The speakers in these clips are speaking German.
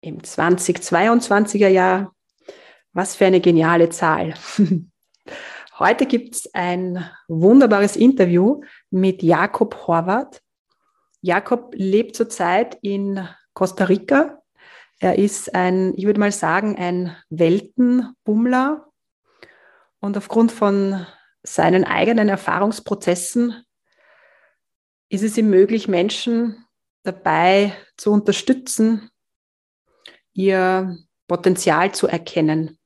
im 2022er Jahr. Was für eine geniale Zahl. Heute gibt es ein wunderbares Interview mit Jakob Horvath. Jakob lebt zurzeit in Costa Rica. Er ist ein, ich würde mal sagen, ein Weltenbummler. Und aufgrund von seinen eigenen Erfahrungsprozessen ist es ihm möglich, Menschen dabei zu unterstützen, ihr Potenzial zu erkennen.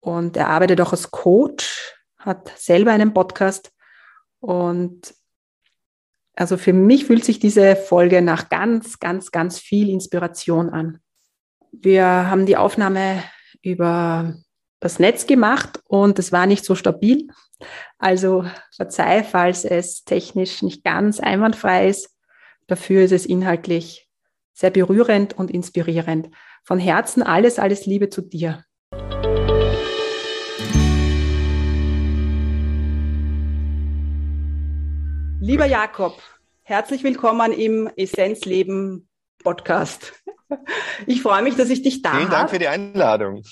Und er arbeitet auch als Coach, hat selber einen Podcast und also für mich fühlt sich diese Folge nach ganz, ganz, ganz viel Inspiration an. Wir haben die Aufnahme über das Netz gemacht und es war nicht so stabil. Also verzeih, falls es technisch nicht ganz einwandfrei ist. Dafür ist es inhaltlich sehr berührend und inspirierend. Von Herzen alles, alles Liebe zu dir. Lieber Jakob, herzlich willkommen im Essenzleben Podcast. Ich freue mich, dass ich dich da habe. Vielen Dank für die Einladung.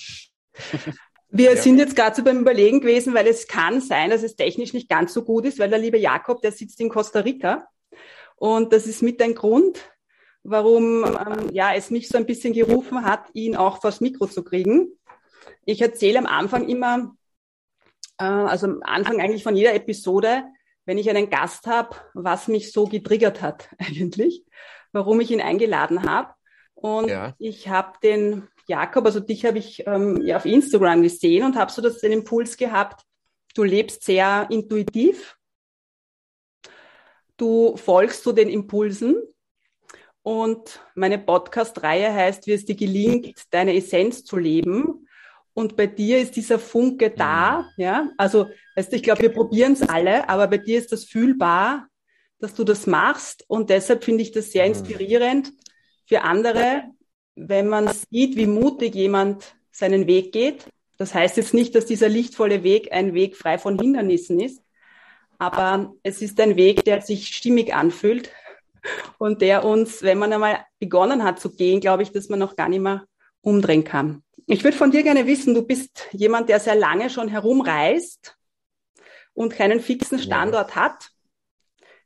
Wir ja. sind jetzt gerade so beim Überlegen gewesen, weil es kann sein, dass es technisch nicht ganz so gut ist, weil der liebe Jakob, der sitzt in Costa Rica. Und das ist mit ein Grund, warum ähm, ja, es mich so ein bisschen gerufen hat, ihn auch vors Mikro zu kriegen. Ich erzähle am Anfang immer, äh, also am Anfang eigentlich von jeder Episode, wenn ich einen Gast habe, was mich so getriggert hat eigentlich, warum ich ihn eingeladen habe. Und ja. ich habe den Jakob, also dich habe ich ähm, ja auf Instagram gesehen und habe so das, den Impuls gehabt, du lebst sehr intuitiv, du folgst so den Impulsen und meine Podcast-Reihe heißt, wie es dir gelingt, deine Essenz zu leben. Und bei dir ist dieser Funke da, mhm. ja. Also, weißt du, ich glaube, wir probieren es alle, aber bei dir ist das fühlbar, dass du das machst. Und deshalb finde ich das sehr mhm. inspirierend für andere, wenn man sieht, wie mutig jemand seinen Weg geht. Das heißt jetzt nicht, dass dieser lichtvolle Weg ein Weg frei von Hindernissen ist, aber es ist ein Weg, der sich stimmig anfühlt und der uns, wenn man einmal begonnen hat zu gehen, glaube ich, dass man noch gar nicht mehr umdrehen kann. Ich würde von dir gerne wissen, du bist jemand, der sehr lange schon herumreist und keinen fixen Standort ja. hat.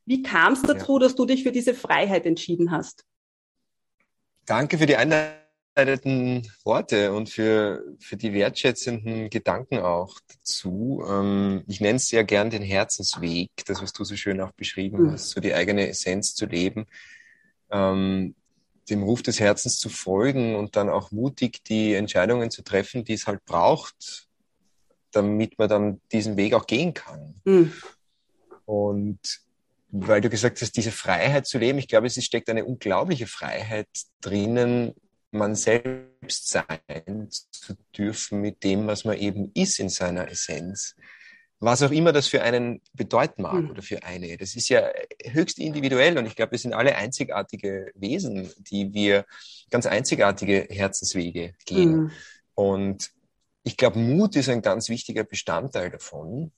Wie kam es dazu, ja. dass du dich für diese Freiheit entschieden hast? Danke für die Einladung einleitenden Worte und für, für die wertschätzenden Gedanken auch dazu. Ähm, ich nenne es sehr gern den Herzensweg, das, was du so schön auch beschrieben mhm. hast, so die eigene Essenz zu leben, ähm, dem Ruf des Herzens zu folgen und dann auch mutig die Entscheidungen zu treffen, die es halt braucht, damit man dann diesen Weg auch gehen kann. Mhm. Und weil du gesagt hast, diese Freiheit zu leben, ich glaube, es steckt eine unglaubliche Freiheit drinnen, man selbst sein zu dürfen mit dem, was man eben ist in seiner Essenz. Was auch immer das für einen bedeuten mag mhm. oder für eine. Das ist ja höchst individuell und ich glaube, wir sind alle einzigartige Wesen, die wir ganz einzigartige Herzenswege gehen. Mhm. Und ich glaube, Mut ist ein ganz wichtiger Bestandteil davon.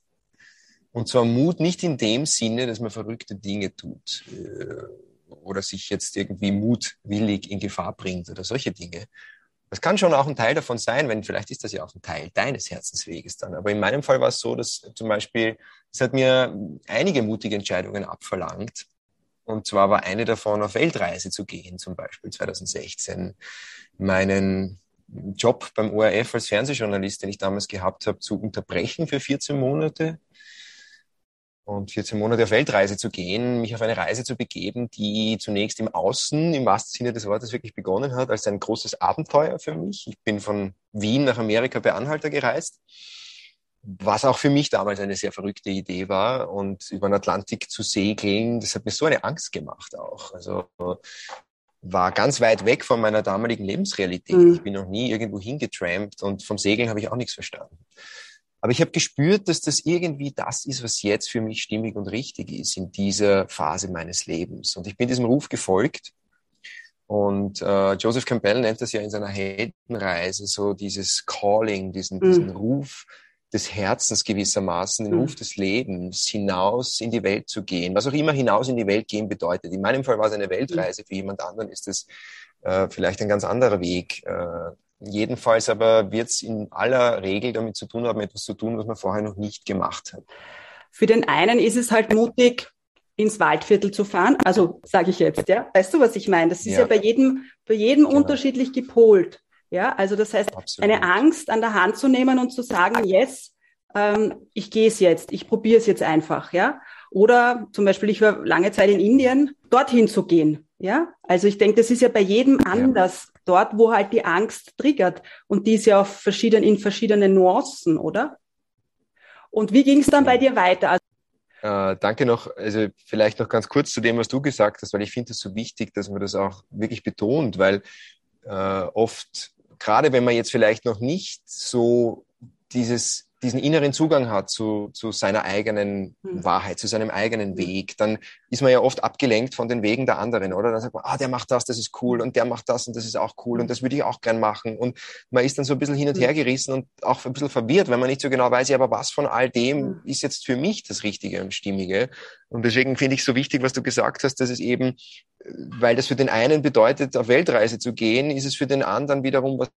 Und zwar Mut nicht in dem Sinne, dass man verrückte Dinge tut äh, oder sich jetzt irgendwie mutwillig in Gefahr bringt oder solche Dinge. Das kann schon auch ein Teil davon sein, wenn vielleicht ist das ja auch ein Teil deines Herzensweges dann. Aber in meinem Fall war es so, dass zum Beispiel, es hat mir einige mutige Entscheidungen abverlangt, Und zwar war eine davon, auf Weltreise zu gehen, zum Beispiel 2016. Meinen Job beim ORF als Fernsehjournalist, den ich damals gehabt habe, zu unterbrechen für 14 Monate und 14 Monate auf Weltreise zu gehen, mich auf eine Reise zu begeben, die zunächst im Außen, im wahrsten Sinne des Wortes, wirklich begonnen hat, als ein großes Abenteuer für mich. Ich bin von Wien nach Amerika bei Anhalter gereist was auch für mich damals eine sehr verrückte Idee war. Und über den Atlantik zu segeln, das hat mir so eine Angst gemacht auch. Also war ganz weit weg von meiner damaligen Lebensrealität. Mhm. Ich bin noch nie irgendwo hingetrampt und vom Segeln habe ich auch nichts verstanden. Aber ich habe gespürt, dass das irgendwie das ist, was jetzt für mich stimmig und richtig ist in dieser Phase meines Lebens. Und ich bin diesem Ruf gefolgt. Und äh, Joseph Campbell nennt das ja in seiner Heldenreise so dieses Calling, diesen, mhm. diesen Ruf, des Herzens gewissermaßen, den Ruf mhm. des Lebens, hinaus in die Welt zu gehen, was auch immer hinaus in die Welt gehen bedeutet. In meinem Fall war es eine Weltreise, für jemand anderen ist es äh, vielleicht ein ganz anderer Weg. Äh, jedenfalls aber wird es in aller Regel damit zu tun haben, etwas zu tun, was man vorher noch nicht gemacht hat. Für den einen ist es halt mutig, ins Waldviertel zu fahren. Also sage ich jetzt, ja. Weißt du, was ich meine? Das ist ja, ja bei jedem, bei jedem genau. unterschiedlich gepolt. Ja, also das heißt, Absolut. eine Angst an der Hand zu nehmen und zu sagen, yes, ähm, ich gehe es jetzt, ich probiere es jetzt einfach, ja. Oder zum Beispiel, ich war lange Zeit in Indien, dorthin zu gehen, ja. Also ich denke, das ist ja bei jedem anders, ja. Dort, wo halt die Angst triggert. Und die ist ja auf verschiedenen, in verschiedenen Nuancen, oder? Und wie ging es dann bei dir weiter? Also äh, danke noch, also vielleicht noch ganz kurz zu dem, was du gesagt hast, weil ich finde es so wichtig, dass man das auch wirklich betont, weil äh, oft gerade wenn man jetzt vielleicht noch nicht so dieses diesen inneren Zugang hat zu, zu seiner eigenen hm. Wahrheit, zu seinem eigenen hm. Weg, dann ist man ja oft abgelenkt von den Wegen der anderen, oder? Dann sagt man, ah, der macht das, das ist cool, und der macht das und das ist auch cool und das würde ich auch gern machen. Und man ist dann so ein bisschen hin und hm. her gerissen und auch ein bisschen verwirrt, wenn man nicht so genau weiß, ja, aber was von all dem ist jetzt für mich das Richtige und Stimmige? Und deswegen finde ich so wichtig, was du gesagt hast, dass es eben, weil das für den einen bedeutet, auf Weltreise zu gehen, ist es für den anderen wiederum was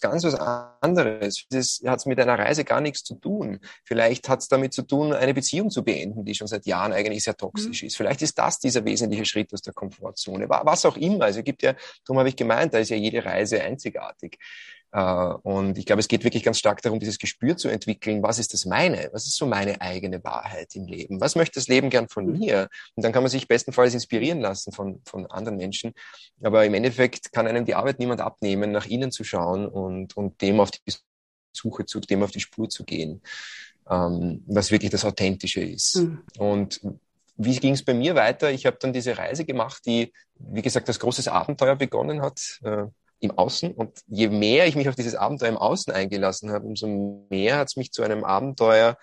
ganz was anderes. Das hat mit einer Reise gar nichts zu tun. Vielleicht hat es damit zu tun, eine Beziehung zu beenden, die schon seit Jahren eigentlich sehr toxisch mhm. ist. Vielleicht ist das dieser wesentliche Schritt aus der Komfortzone. Was auch immer. Also es gibt ja, darum habe ich gemeint, da ist ja jede Reise einzigartig. Uh, und ich glaube, es geht wirklich ganz stark darum, dieses Gespür zu entwickeln, was ist das meine? Was ist so meine eigene Wahrheit im Leben? Was möchte das Leben gern von mhm. mir? Und dann kann man sich bestenfalls inspirieren lassen von, von anderen Menschen. Aber im Endeffekt kann einem die Arbeit niemand abnehmen, nach innen zu schauen und, und dem auf die Suche zu, dem auf die Spur zu gehen, ähm, was wirklich das Authentische ist. Mhm. Und wie ging es bei mir weiter? Ich habe dann diese Reise gemacht, die, wie gesagt, das großes Abenteuer begonnen hat. Äh, im Außen. Und je mehr ich mich auf dieses Abenteuer im Außen eingelassen habe, umso mehr hat es mich zu einem Abenteuer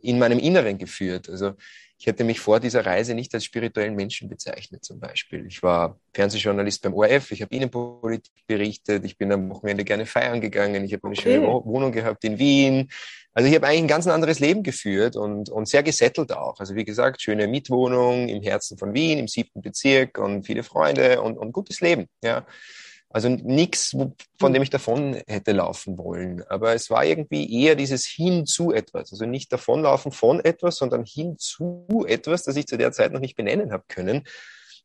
in meinem Inneren geführt. Also ich hätte mich vor dieser Reise nicht als spirituellen Menschen bezeichnet zum Beispiel. Ich war Fernsehjournalist beim ORF, ich habe Innenpolitik berichtet, ich bin am Wochenende gerne feiern gegangen, ich habe eine okay. schöne Wohnung gehabt in Wien. Also ich habe eigentlich ein ganz anderes Leben geführt und, und sehr gesettelt auch. Also wie gesagt, schöne Mietwohnung im Herzen von Wien, im siebten Bezirk und viele Freunde und, und gutes Leben. Ja. Also nichts, von hm. dem ich davon hätte laufen wollen. Aber es war irgendwie eher dieses hin zu etwas. Also nicht davonlaufen von etwas, sondern hin zu etwas, das ich zu der Zeit noch nicht benennen habe können.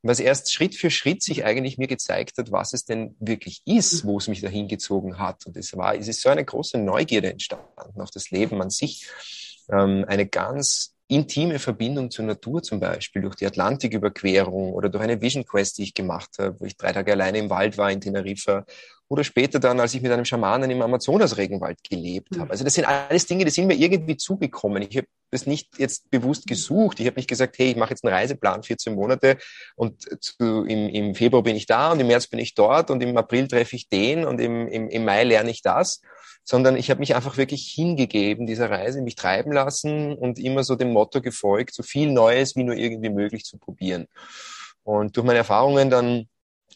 Was erst Schritt für Schritt sich eigentlich mir gezeigt hat, was es denn wirklich ist, hm. wo es mich dahin gezogen hat. Und es war, es ist so eine große Neugierde entstanden auf das Leben an sich. Ähm, eine ganz intime Verbindung zur Natur zum Beispiel, durch die Atlantiküberquerung oder durch eine Vision Quest, die ich gemacht habe, wo ich drei Tage alleine im Wald war in Teneriffa oder später dann, als ich mit einem Schamanen im Amazonas-Regenwald gelebt habe. Mhm. Also das sind alles Dinge, die sind mir irgendwie zugekommen. Ich habe das nicht jetzt bewusst gesucht. Ich habe nicht gesagt, hey, ich mache jetzt einen Reiseplan, 14 Monate und zu, im, im Februar bin ich da und im März bin ich dort und im April treffe ich den und im, im, im Mai lerne ich das, sondern ich habe mich einfach wirklich hingegeben dieser Reise, mich treiben lassen und immer so dem Motto gefolgt, so viel Neues wie nur irgendwie möglich zu probieren. Und durch meine Erfahrungen dann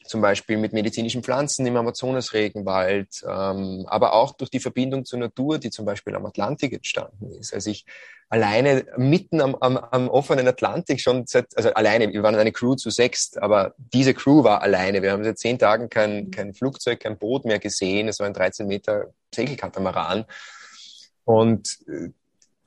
zum Beispiel mit medizinischen Pflanzen im Amazonasregenwald, ähm, aber auch durch die Verbindung zur Natur, die zum Beispiel am Atlantik entstanden ist. Als ich alleine mitten am, am, am offenen Atlantik schon seit, also alleine, wir waren eine Crew zu sechs, aber diese Crew war alleine. Wir haben seit zehn Tagen kein, kein Flugzeug, kein Boot mehr gesehen. Es war ein 13 Meter Segelkatamaran. Und äh,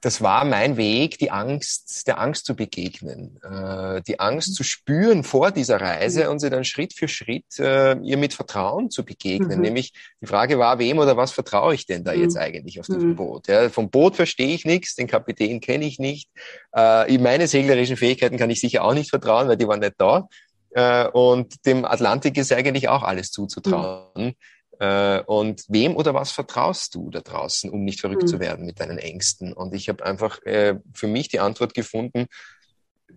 das war mein Weg, die Angst, der Angst zu begegnen, äh, die Angst mhm. zu spüren vor dieser Reise mhm. und sie dann Schritt für Schritt äh, ihr mit Vertrauen zu begegnen. Mhm. Nämlich die Frage war, wem oder was vertraue ich denn da jetzt mhm. eigentlich auf diesem mhm. Boot? Ja, vom Boot verstehe ich nichts, den Kapitän kenne ich nicht. Äh, meine seglerischen Fähigkeiten kann ich sicher auch nicht vertrauen, weil die waren nicht da. Äh, und dem Atlantik ist eigentlich auch alles zuzutrauen. Äh, und wem oder was vertraust du da draußen, um nicht verrückt mhm. zu werden mit deinen Ängsten? Und ich habe einfach äh, für mich die Antwort gefunden,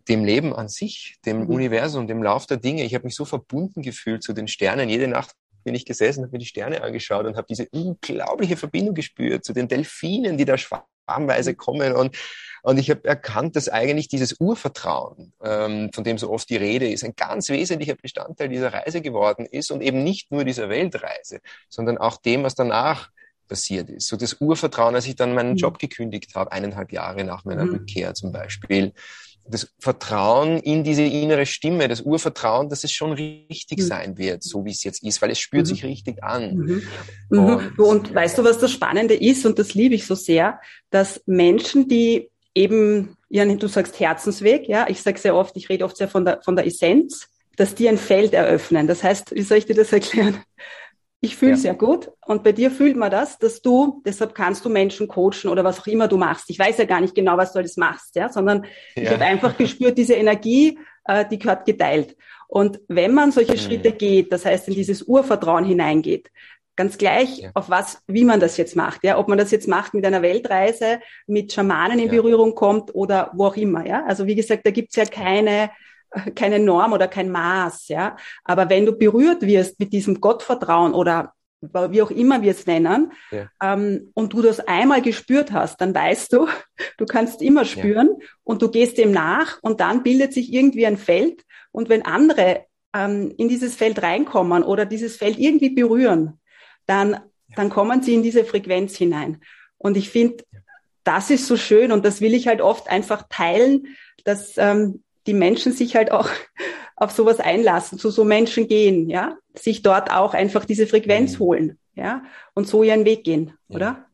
dem Leben an sich, dem mhm. Universum, dem Lauf der Dinge. Ich habe mich so verbunden gefühlt zu den Sternen. Jede Nacht bin ich gesessen, habe mir die Sterne angeschaut und habe diese unglaubliche Verbindung gespürt zu den Delfinen, die da schwarmweise mhm. kommen und und ich habe erkannt, dass eigentlich dieses Urvertrauen, ähm, von dem so oft die Rede ist, ein ganz wesentlicher Bestandteil dieser Reise geworden ist und eben nicht nur dieser Weltreise, sondern auch dem, was danach passiert ist. So das Urvertrauen, als ich dann meinen mhm. Job gekündigt habe, eineinhalb Jahre nach meiner mhm. Rückkehr zum Beispiel. Das Vertrauen in diese innere Stimme, das Urvertrauen, dass es schon richtig mhm. sein wird, so wie es jetzt ist, weil es spürt mhm. sich richtig an. Mhm. mhm. Und, und weißt du, was das Spannende ist, und das liebe ich so sehr, dass Menschen, die eben ihren, du sagst Herzensweg, ja, ich sage sehr oft, ich rede oft sehr von der, von der Essenz, dass die ein Feld eröffnen. Das heißt, wie soll ich dir das erklären? Ich fühle ja. sehr gut und bei dir fühlt man das, dass du, deshalb kannst du Menschen coachen oder was auch immer du machst. Ich weiß ja gar nicht genau, was du alles machst, ja, sondern ja. ich habe einfach gespürt, diese Energie, äh, die gehört geteilt. Und wenn man solche mhm. Schritte geht, das heißt in dieses Urvertrauen hineingeht, Ganz gleich, ja. auf was, wie man das jetzt macht, ja, ob man das jetzt macht mit einer Weltreise, mit Schamanen in. Berührung kommt oder wo auch immer, ja. Also wie gesagt, da gibt's ja keine, keine Norm oder kein Maß, ja. Aber wenn du berührt wirst mit diesem Gottvertrauen oder wie auch immer wir es nennen, ja. ähm, und du das einmal gespürt hast, dann weißt du, du kannst immer spüren ja. und du gehst dem nach und dann bildet sich irgendwie ein Feld und wenn andere ähm, in dieses Feld reinkommen oder dieses Feld irgendwie berühren, dann, dann kommen sie in diese Frequenz hinein. Und ich finde, das ist so schön und das will ich halt oft einfach teilen, dass ähm, die Menschen sich halt auch auf sowas einlassen, zu so Menschen gehen, ja, sich dort auch einfach diese Frequenz mhm. holen, ja, und so ihren Weg gehen, ja. oder?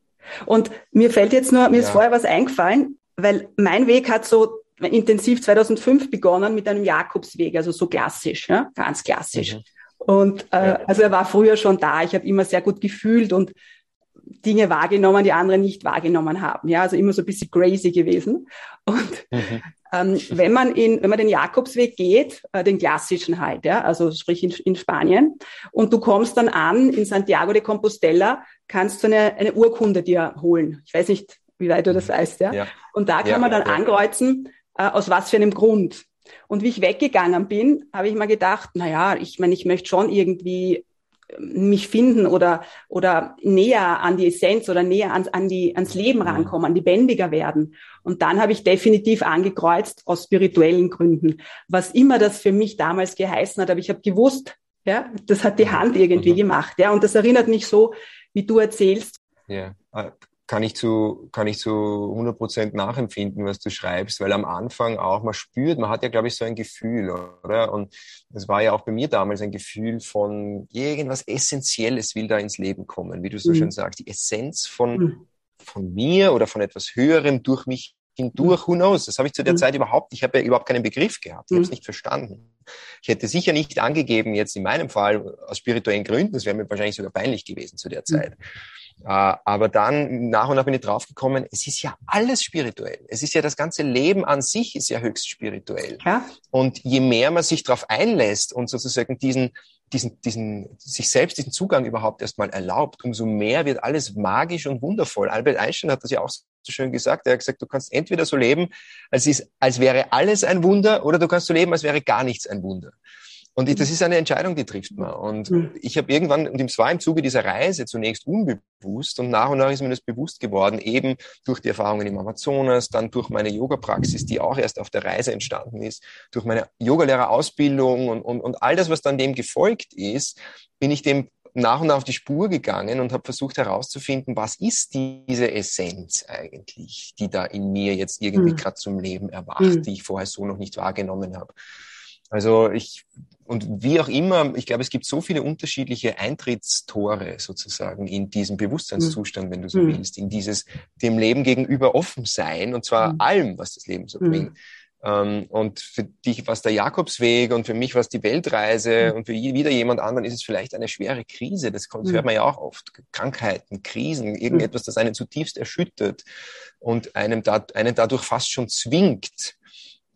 Und mir fällt jetzt nur, mir ja. ist vorher was eingefallen, weil mein Weg hat so intensiv 2005 begonnen mit einem Jakobsweg, also so klassisch, ja, ganz klassisch. Mhm. Und äh, also er war früher schon da. Ich habe immer sehr gut gefühlt und Dinge wahrgenommen, die andere nicht wahrgenommen haben. Ja, also immer so ein bisschen crazy gewesen. Und mhm. Ähm, wenn man in, wenn man den Jakobsweg geht, äh, den klassischen halt, ja, also sprich in, in Spanien, und du kommst dann an in Santiago de Compostela, kannst du eine, eine Urkunde dir holen. Ich weiß nicht, wie weit du das mhm. weißt, ja. ja. Und da kann ja, man dann ja. ankreuzen, äh, aus was für einem Grund. Und wie ich weggegangen bin, habe ich mal gedacht, na ja, ich meine, ich möchte schon irgendwie mich finden oder, oder näher an die Essenz oder näher ans, an die, ans Leben mhm. rankommen, an die lebendiger werden. Und dann habe ich definitiv angekreuzt aus spirituellen Gründen. Was immer das für mich damals geheißen hat, aber ich habe gewusst, ja, das hat die Hand irgendwie mhm. gemacht, ja. Und das erinnert mich so, wie du erzählst. Ja, kann ich zu, kann ich zu 100 Prozent nachempfinden, was du schreibst, weil am Anfang auch, man spürt, man hat ja, glaube ich, so ein Gefühl, oder? Und es war ja auch bei mir damals ein Gefühl von irgendwas Essentielles will da ins Leben kommen, wie du so mhm. schön sagst, die Essenz von, mhm. von mir oder von etwas Höherem durch mich hindurch, who knows? Das habe ich zu der mhm. Zeit überhaupt, ich habe ja überhaupt keinen Begriff gehabt, ich mhm. habe es nicht verstanden. Ich hätte sicher nicht angegeben, jetzt in meinem Fall aus spirituellen Gründen, das wäre mir wahrscheinlich sogar peinlich gewesen zu der mhm. Zeit. Äh, aber dann nach und nach bin ich draufgekommen, es ist ja alles spirituell. Es ist ja das ganze Leben an sich ist ja höchst spirituell. Ja. Und je mehr man sich darauf einlässt und sozusagen diesen, diesen, diesen, sich selbst diesen Zugang überhaupt erstmal erlaubt, umso mehr wird alles magisch und wundervoll. Albert Einstein hat das ja auch so schön gesagt. Er hat gesagt, du kannst entweder so leben, als, ist, als wäre alles ein Wunder, oder du kannst so leben, als wäre gar nichts ein Wunder. Und das ist eine Entscheidung, die trifft man. Und mhm. ich habe irgendwann, und es war im Zuge dieser Reise zunächst unbewusst und nach und nach ist mir das bewusst geworden, eben durch die Erfahrungen im Amazonas, dann durch meine Yoga-Praxis, die auch erst auf der Reise entstanden ist, durch meine Yogalehrerausbildung und, und, und all das, was dann dem gefolgt ist, bin ich dem nach und nach auf die Spur gegangen und habe versucht herauszufinden, was ist diese Essenz eigentlich, die da in mir jetzt irgendwie mhm. gerade zum Leben erwacht, mhm. die ich vorher so noch nicht wahrgenommen habe. Also ich und wie auch immer, ich glaube, es gibt so viele unterschiedliche Eintrittstore sozusagen in diesen Bewusstseinszustand, wenn du so mhm. willst, in dieses dem Leben gegenüber offen sein und zwar mhm. allem, was das Leben so mhm. bringt. Ähm, und für dich war es der Jakobsweg und für mich war es die Weltreise und für wieder jemand anderen ist es vielleicht eine schwere Krise. Das, kommt, das hört man ja auch oft. Krankheiten, Krisen, irgendetwas, das einen zutiefst erschüttert und einem da, einen dadurch fast schon zwingt,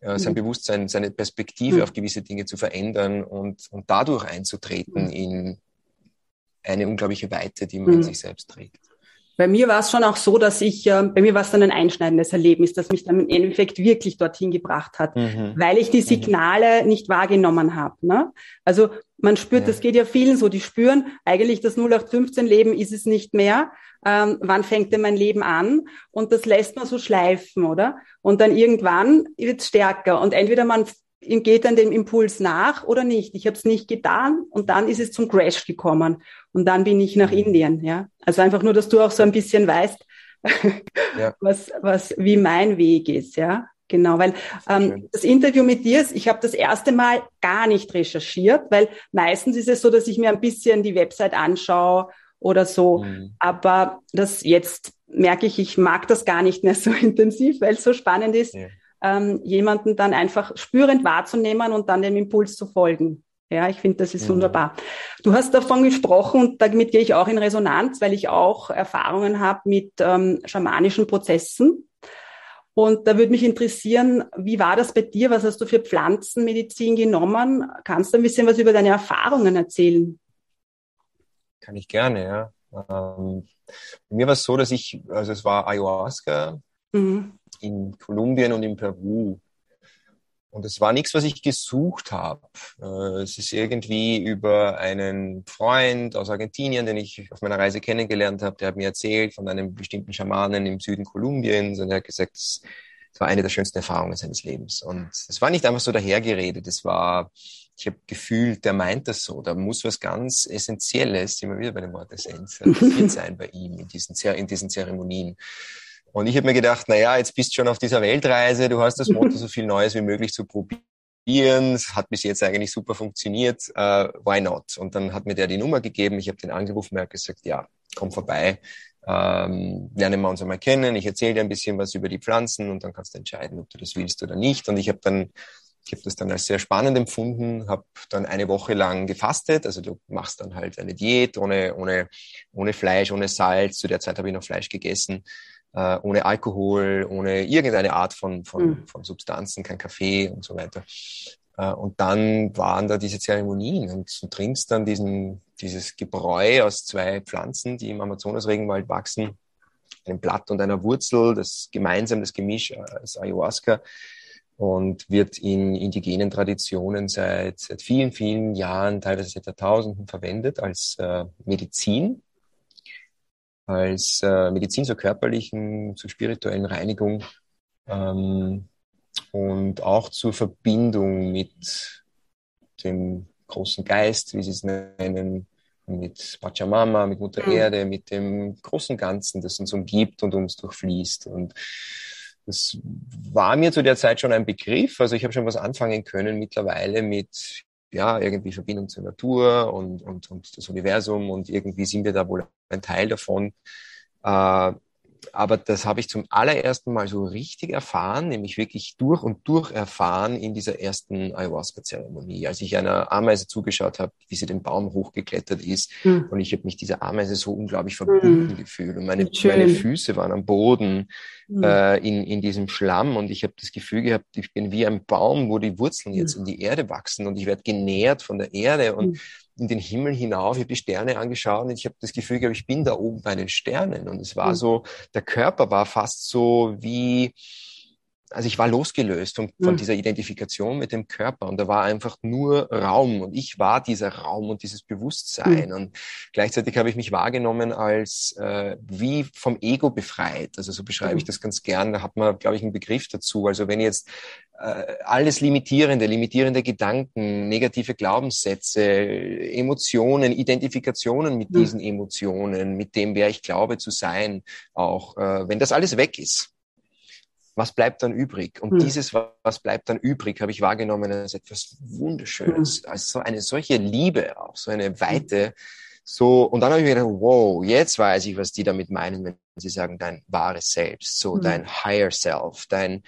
sein mhm. Bewusstsein, seine Perspektive mhm. auf gewisse Dinge zu verändern und, und dadurch einzutreten mhm. in eine unglaubliche Weite, die man in sich selbst trägt. Bei mir war es schon auch so, dass ich, äh, bei mir war es dann ein einschneidendes Erlebnis, das mich dann im Endeffekt wirklich dorthin gebracht hat, mhm. weil ich die Signale mhm. nicht wahrgenommen habe. Ne? Also man spürt, ja. das geht ja vielen so, die spüren eigentlich das 0815-Leben ist es nicht mehr. Ähm, wann fängt denn mein Leben an? Und das lässt man so schleifen, oder? Und dann irgendwann wird es stärker. Und entweder man geht dann dem Impuls nach oder nicht. Ich habe es nicht getan und dann ist es zum Crash gekommen und dann bin ich nach mhm. Indien. Ja, also einfach nur, dass du auch so ein bisschen weißt, ja. was was wie mein Weg ist. Ja, genau, weil ähm, das Interview mit dir, ich habe das erste Mal gar nicht recherchiert, weil meistens ist es so, dass ich mir ein bisschen die Website anschaue oder so, mhm. aber das jetzt merke ich, ich mag das gar nicht mehr so intensiv, weil es so spannend ist. Ja ähm, jemanden dann einfach spürend wahrzunehmen und dann dem Impuls zu folgen. Ja, ich finde, das ist mhm. wunderbar. Du hast davon gesprochen und damit gehe ich auch in Resonanz, weil ich auch Erfahrungen habe mit ähm, schamanischen Prozessen. Und da würde mich interessieren, wie war das bei dir? Was hast du für Pflanzenmedizin genommen? Kannst du ein bisschen was über deine Erfahrungen erzählen? Kann ich gerne, ja. Ähm, bei mir war es so, dass ich, also es war Ayahuasca, mhm in Kolumbien und in Peru. Und es war nichts, was ich gesucht habe. Äh, es ist irgendwie über einen Freund aus Argentinien, den ich auf meiner Reise kennengelernt habe, der hat mir erzählt von einem bestimmten Schamanen im Süden Kolumbiens und er hat gesagt, es war eine der schönsten Erfahrungen seines Lebens. Und es war nicht einfach so dahergeredet, es war, ich habe gefühlt, der meint das so, da muss was ganz Essentielles, immer wieder bei dem Wort Essenz, sein bei ihm in diesen, in diesen Zeremonien. Und ich habe mir gedacht, na ja, jetzt bist du schon auf dieser Weltreise, du hast das Motto, so viel Neues wie möglich zu probieren. Es hat bis jetzt eigentlich super funktioniert. Uh, why not? Und dann hat mir der die Nummer gegeben. Ich habe den angerufen und gesagt, ja, komm vorbei. Ähm, lernen wir uns einmal kennen. Ich erzähle dir ein bisschen was über die Pflanzen und dann kannst du entscheiden, ob du das willst oder nicht. Und ich habe dann ich habe das dann als sehr spannend empfunden, habe dann eine Woche lang gefastet. Also du machst dann halt eine Diät ohne, ohne, ohne Fleisch, ohne Salz. Zu der Zeit habe ich noch Fleisch gegessen äh, ohne Alkohol, ohne irgendeine Art von, von, mhm. von Substanzen, kein Kaffee und so weiter. Äh, und dann waren da diese Zeremonien und du trinkst dann diesen, dieses Gebräu aus zwei Pflanzen, die im Amazonas-Regenwald wachsen, einem Blatt und einer Wurzel, das gemeinsam das Gemisch als äh, Ayahuasca und wird in indigenen Traditionen seit, seit vielen, vielen Jahren, teilweise seit Jahrtausenden verwendet als äh, Medizin als äh, Medizin zur körperlichen, zur spirituellen Reinigung ähm, und auch zur Verbindung mit dem großen Geist, wie sie es nennen, mit Pachamama, mit Mutter mhm. Erde, mit dem großen Ganzen, das uns umgibt und uns durchfließt. Und das war mir zu der Zeit schon ein Begriff. Also ich habe schon was anfangen können mittlerweile mit ja, irgendwie Verbindung zur Natur und, und, und das Universum und irgendwie sind wir da wohl ein Teil davon. Äh, aber das habe ich zum allerersten Mal so richtig erfahren, nämlich wirklich durch und durch erfahren in dieser ersten Ayahuasca-Zeremonie, als ich einer Ameise zugeschaut habe, wie sie den Baum hochgeklettert ist. Mhm. Und ich habe mich dieser Ameise so unglaublich verbunden mhm. gefühlt. Und meine, meine Füße waren am Boden mhm. äh, in, in diesem Schlamm. Und ich habe das Gefühl gehabt, ich bin wie ein Baum, wo die Wurzeln jetzt hm. in die Erde wachsen und ich werde genährt von der Erde. Und hm in den Himmel hinauf, ich habe die Sterne angeschaut und ich habe das Gefühl gehabt, ich bin da oben bei den Sternen. Und es war mhm. so, der Körper war fast so wie, also ich war losgelöst von, von mhm. dieser Identifikation mit dem Körper und da war einfach nur Raum und ich war dieser Raum und dieses Bewusstsein mhm. und gleichzeitig habe ich mich wahrgenommen als äh, wie vom Ego befreit. Also so beschreibe mhm. ich das ganz gern. Da hat man, glaube ich, einen Begriff dazu. Also wenn jetzt alles limitierende, limitierende Gedanken, negative Glaubenssätze, Emotionen, Identifikationen mit mhm. diesen Emotionen, mit dem, wer ich glaube zu sein, auch äh, wenn das alles weg ist was bleibt dann übrig? Und mhm. dieses, was bleibt dann übrig, habe ich wahrgenommen als etwas Wunderschönes, mhm. als so eine solche Liebe auch, so eine Weite. So, und dann habe ich mir gedacht, wow, jetzt weiß ich, was die damit meinen, wenn sie sagen, dein wahres Selbst, so dein Higher Self, dein.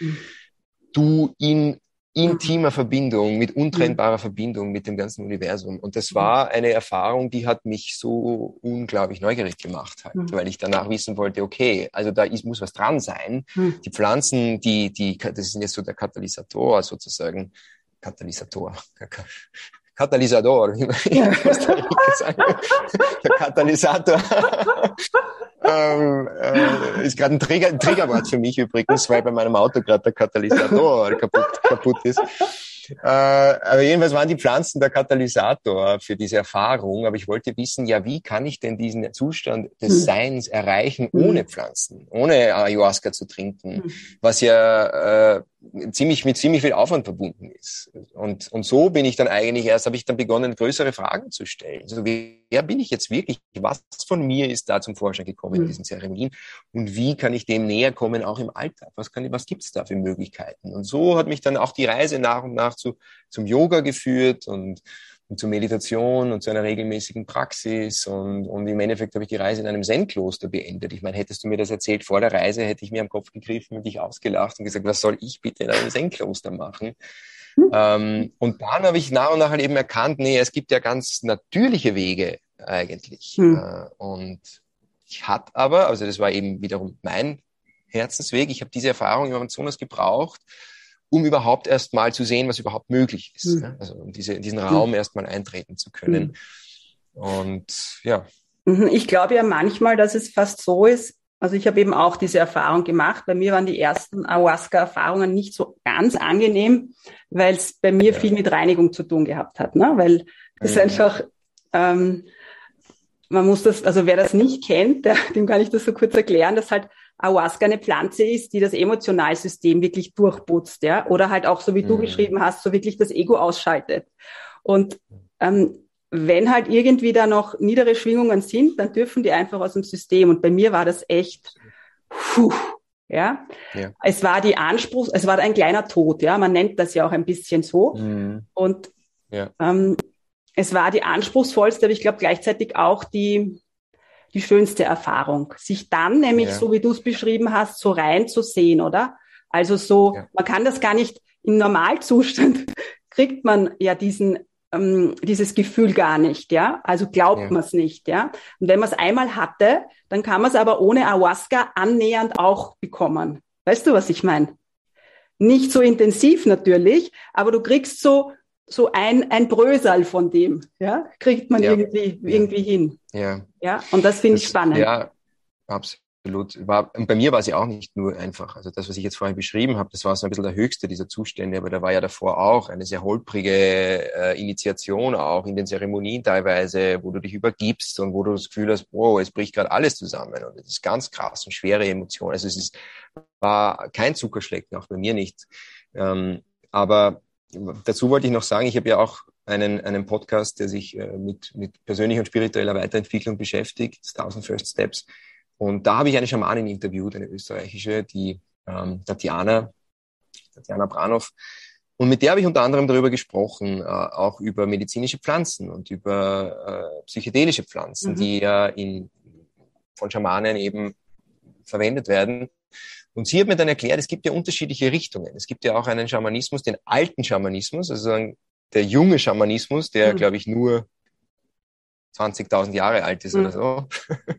Du in intimer Verbindung, mit untrennbarer Verbindung mit dem ganzen Universum. Und das war eine Erfahrung, die hat mich so unglaublich neugierig gemacht, halt, mhm. weil ich danach wissen wollte, okay, also da ist, muss was dran sein. Mhm. Die Pflanzen, die, die, das sind jetzt so der Katalysator sozusagen, Katalysator, Katalysator, wie man in Costa Rica sagen. Der Katalysator ähm, äh, ist gerade ein, Trigger, ein Triggerwort für mich übrigens, weil bei meinem Auto gerade der Katalysator kaputt, kaputt ist. Äh, aber jedenfalls waren die Pflanzen der Katalysator für diese Erfahrung. Aber ich wollte wissen, ja, wie kann ich denn diesen Zustand des hm. Seins erreichen hm. ohne Pflanzen, ohne Ayahuasca zu trinken, hm. was ja äh, ziemlich mit ziemlich viel Aufwand verbunden ist. Und, und so bin ich dann eigentlich erst, habe ich dann begonnen, größere Fragen zu stellen. Also wer bin ich jetzt wirklich? Was von mir ist da zum Vorschein gekommen mhm. in diesen Zeremonien? Und wie kann ich dem näher kommen, auch im Alltag? Was, kann, was gibt es da für Möglichkeiten? Und so hat mich dann auch die Reise nach und nach zu, zum Yoga geführt und und zur Meditation und zu einer regelmäßigen Praxis. Und, und im Endeffekt habe ich die Reise in einem Zen-Kloster beendet. Ich meine, hättest du mir das erzählt vor der Reise, hätte ich mir am Kopf gegriffen und dich ausgelacht und gesagt, was soll ich bitte in einem Zen-Kloster machen? Mhm. Ähm, und dann habe ich nach und nach halt eben erkannt, nee, es gibt ja ganz natürliche Wege eigentlich. Mhm. Äh, und ich hatte aber, also das war eben wiederum mein Herzensweg, ich habe diese Erfahrung im Amazonas gebraucht, um überhaupt erst mal zu sehen, was überhaupt möglich ist. Mhm. Also um diese, in diesen Raum mhm. erst mal eintreten zu können. Mhm. Und ja. Mhm. Ich glaube ja manchmal, dass es fast so ist, also ich habe eben auch diese Erfahrung gemacht. Bei mir waren die ersten Ayahuasca-Erfahrungen nicht so ganz angenehm, weil es bei mir ja. viel mit Reinigung zu tun gehabt hat. Ne? Weil es ja. einfach, ähm, man muss das, also wer das nicht kennt, der, dem kann ich das so kurz erklären, dass halt Ayahuasca eine Pflanze ist, die das Emotionalsystem wirklich durchputzt, ja, oder halt auch so wie mhm. du beschrieben hast, so wirklich das Ego ausschaltet. Und ähm, wenn halt irgendwie da noch niedere Schwingungen sind, dann dürfen die einfach aus dem System. Und bei mir war das echt, puh, ja? ja. Es war die Anspruch, es war ein kleiner Tod, ja. Man nennt das ja auch ein bisschen so. Mhm. Und ja. ähm, es war die anspruchsvollste, aber ich glaube gleichzeitig auch die, die schönste Erfahrung. Sich dann nämlich, ja. so wie du es beschrieben hast, so rein zu sehen, oder? Also so, ja. man kann das gar nicht im Normalzustand kriegt man ja diesen ähm, dieses Gefühl gar nicht, ja. Also glaubt ja. man es nicht, ja. Und wenn man es einmal hatte, dann kann man es aber ohne Ayahuasca annähernd auch bekommen. Weißt du, was ich meine? Nicht so intensiv natürlich, aber du kriegst so so ein, ein Brösal von dem, ja, kriegt man ja. irgendwie, irgendwie hin. Ja. Ja, und das finde ich spannend. Ja, absolut. War, und bei mir war es ja auch nicht nur einfach. Also das, was ich jetzt vorhin beschrieben habe, das war so ein bisschen der höchste dieser Zustände, aber da war ja davor auch eine sehr holprige äh, Initiation auch in den Zeremonien teilweise, wo du dich übergibst und wo du das Gefühl hast, wow, es bricht gerade alles zusammen und es ist ganz krass und schwere Emotionen. Also es ist, war kein Zuckerschlecken, auch bei mir nicht. Ähm, aber dazu wollte ich noch sagen, ich habe ja auch einen, einen Podcast, der sich äh, mit, mit persönlicher und spiritueller Weiterentwicklung beschäftigt, 1000 First Steps. Und da habe ich eine Schamanin interviewt, eine österreichische, die ähm, Tatjana, Tatjana Branow. Und mit der habe ich unter anderem darüber gesprochen, äh, auch über medizinische Pflanzen und über äh, psychedelische Pflanzen, mhm. die ja in, von Schamanen eben verwendet werden. Und sie hat mir dann erklärt, es gibt ja unterschiedliche Richtungen. Es gibt ja auch einen Schamanismus, den alten Schamanismus, also der junge Schamanismus, der, mhm. glaube ich, nur 20.000 Jahre alt ist mhm. oder so,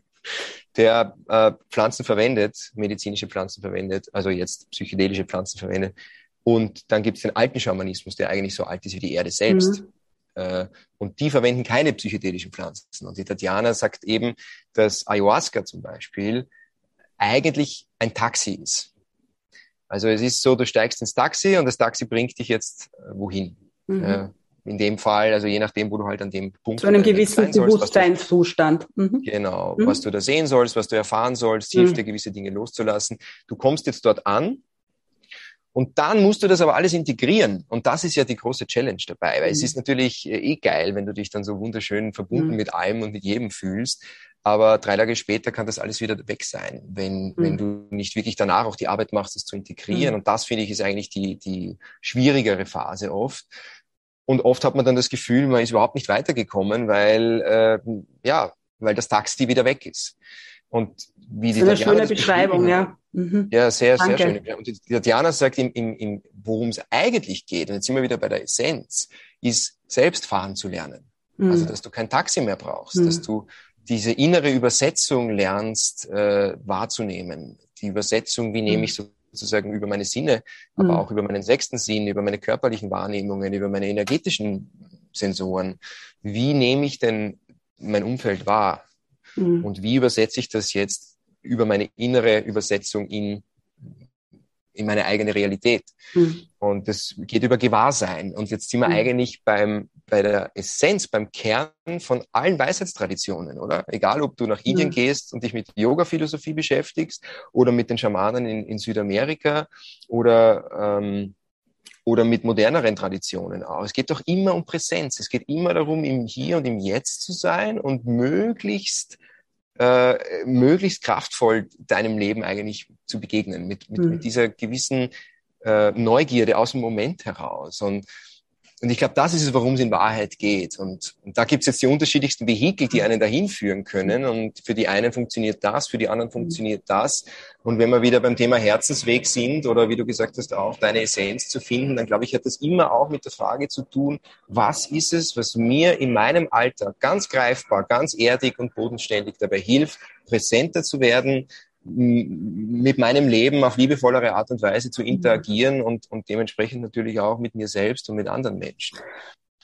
der äh, Pflanzen verwendet, medizinische Pflanzen verwendet, also jetzt psychedelische Pflanzen verwendet. Und dann gibt es den alten Schamanismus, der eigentlich so alt ist wie die Erde selbst. Mhm. Äh, und die verwenden keine psychedelischen Pflanzen. Und die Tatjana sagt eben, dass Ayahuasca zum Beispiel eigentlich ein Taxi ist. Also es ist so, du steigst ins Taxi und das Taxi bringt dich jetzt äh, wohin. Mhm. Äh, in dem Fall, also je nachdem, wo du halt an dem Punkt Zu einem gewissen Bewusstseinszustand. Mhm. Genau, mhm. was du da sehen sollst, was du erfahren sollst, hilft mhm. dir gewisse Dinge loszulassen. Du kommst jetzt dort an Und dann musst du das aber alles integrieren. Und das ist ja die große Challenge dabei, weil mhm. es ist natürlich äh, eh geil, wenn du dich dann so wunderschön verbunden mhm. mit allem und mit jedem fühlst. Aber drei Tage später kann das alles wieder weg sein, wenn, mhm. wenn du nicht wirklich danach auch die Arbeit machst, das zu integrieren. Mhm. Und das finde ich ist eigentlich die, die schwierigere Phase oft. Und oft hat man dann das Gefühl, man ist überhaupt nicht weitergekommen, weil, äh, ja, weil das Taxi wieder weg ist. Und wie die das ist eine schöne Beschreibung, ja. Mhm. Ja, sehr, Danke. sehr schön. Und die Tatjana sagt, im, im, im, worum es eigentlich geht, und jetzt sind wir wieder bei der Essenz, ist selbst fahren zu lernen. Mhm. Also, dass du kein Taxi mehr brauchst, mhm. dass du diese innere Übersetzung lernst äh, wahrzunehmen. Die Übersetzung, wie nehme mhm. ich sozusagen über meine Sinne, aber mhm. auch über meinen sechsten Sinn, über meine körperlichen Wahrnehmungen, über meine energetischen Sensoren. Wie nehme ich denn mein Umfeld wahr? Mhm. Und wie übersetze ich das jetzt über meine innere Übersetzung in in meine eigene Realität. Mhm. Und das geht über Gewahrsein. Und jetzt sind wir mhm. eigentlich beim, bei der Essenz, beim Kern von allen Weisheitstraditionen, oder? Egal, ob du nach Indien mhm. gehst und dich mit Yoga-Philosophie beschäftigst oder mit den Schamanen in, in Südamerika oder, ähm, oder mit moderneren Traditionen auch. Es geht doch immer um Präsenz. Es geht immer darum, im Hier und im Jetzt zu sein und möglichst äh, möglichst kraftvoll deinem Leben eigentlich zu begegnen, mit, mit, mhm. mit dieser gewissen äh, Neugierde aus dem Moment heraus. Und und ich glaube, das ist es, worum es in Wahrheit geht. Und, und da gibt es jetzt die unterschiedlichsten Vehikel, die einen dahin führen können. Und für die einen funktioniert das, für die anderen funktioniert das. Und wenn wir wieder beim Thema Herzensweg sind oder wie du gesagt hast, auch deine Essenz zu finden, dann glaube ich, hat das immer auch mit der Frage zu tun, was ist es, was mir in meinem Alltag ganz greifbar, ganz erdig und bodenständig dabei hilft, präsenter zu werden, mit meinem Leben auf liebevollere Art und Weise zu interagieren und, und dementsprechend natürlich auch mit mir selbst und mit anderen Menschen.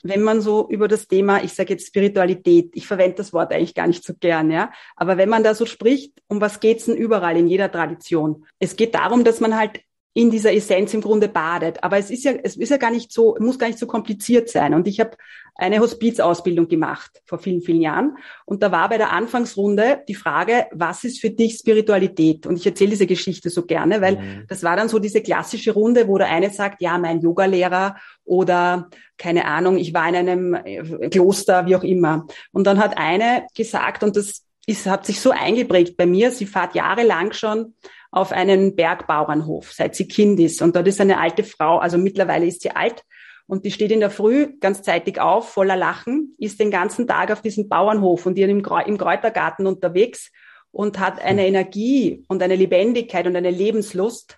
Wenn man so über das Thema, ich sage jetzt Spiritualität, ich verwende das Wort eigentlich gar nicht so gern, ja, aber wenn man da so spricht, um was geht's denn überall in jeder Tradition? Es geht darum, dass man halt in dieser Essenz im Grunde badet. Aber es ist ja, es ist ja gar nicht so, muss gar nicht so kompliziert sein. Und ich habe eine Hospizausbildung gemacht vor vielen, vielen Jahren. Und da war bei der Anfangsrunde die Frage, was ist für dich Spiritualität? Und ich erzähle diese Geschichte so gerne, weil mhm. das war dann so diese klassische Runde, wo der eine sagt, ja, mein Yogalehrer oder keine Ahnung, ich war in einem äh, Kloster, wie auch immer. Und dann hat eine gesagt, und das ist, hat sich so eingeprägt bei mir, sie fährt jahrelang schon auf einen Bergbauernhof, seit sie Kind ist. Und dort ist eine alte Frau, also mittlerweile ist sie alt, und die steht in der Früh ganz zeitig auf, voller Lachen, ist den ganzen Tag auf diesem Bauernhof und die im, Kräutergarten unterwegs und hat eine Energie und eine Lebendigkeit und eine Lebenslust,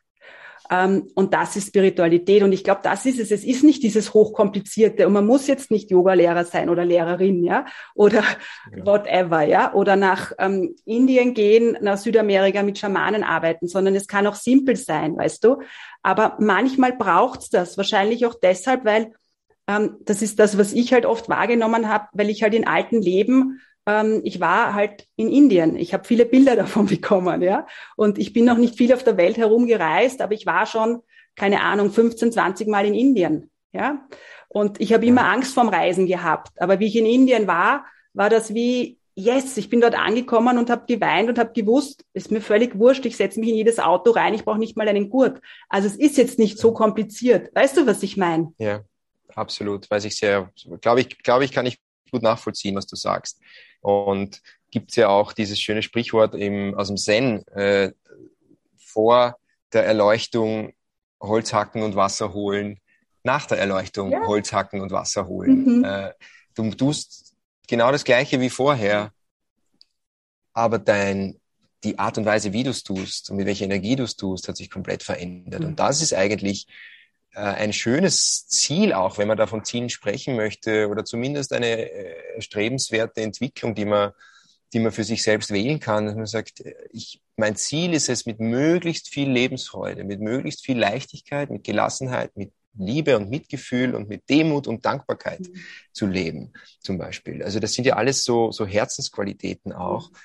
und das ist Spiritualität. Und ich glaube, das ist es. Es ist nicht dieses hochkomplizierte. Und man muss jetzt nicht Yoga-Lehrer sein oder Lehrerin, ja, oder ja. whatever, ja, oder nach ähm, Indien gehen, nach Südamerika mit Schamanen arbeiten, sondern es kann auch simpel sein, weißt du. Aber manchmal braucht's das. Wahrscheinlich auch deshalb, weil ähm, das ist das, was ich halt oft wahrgenommen habe, weil ich halt in alten Leben ähm, ich war halt in Indien. Ich habe viele Bilder davon bekommen, ja. Und ich bin noch nicht viel auf der Welt herumgereist, aber ich war schon, keine Ahnung, 15, 20 Mal in Indien, ja. Und ich habe immer Angst vorm Reisen gehabt. Aber wie ich in Indien war, war das wie, yes, ich bin dort angekommen und habe geweint und habe gewusst, ist mir völlig wurscht, ich setze mich in jedes Auto rein, ich brauche nicht mal einen Gurt. Also es ist jetzt nicht so kompliziert. Weißt du, was ich meine? Ja, absolut. Weiß ich sehr, glaube ich, glaube ich, kann ich gut nachvollziehen, was du sagst. Und gibt's ja auch dieses schöne Sprichwort im, aus dem Zen, äh, vor der Erleuchtung Holz hacken und Wasser holen, nach der Erleuchtung ja. Holz hacken und Wasser holen. Mhm. Äh, du tust genau das Gleiche wie vorher, aber dein, die Art und Weise, wie du es tust und mit welcher Energie du es tust, hat sich komplett verändert. Mhm. Und das ist eigentlich ein schönes Ziel auch, wenn man da von Zielen sprechen möchte oder zumindest eine äh, strebenswerte Entwicklung, die man, die man für sich selbst wählen kann, dass man sagt, ich, mein Ziel ist es, mit möglichst viel Lebensfreude, mit möglichst viel Leichtigkeit, mit Gelassenheit, mit Liebe und Mitgefühl und mit Demut und Dankbarkeit mhm. zu leben, zum Beispiel. Also das sind ja alles so, so Herzensqualitäten auch, mhm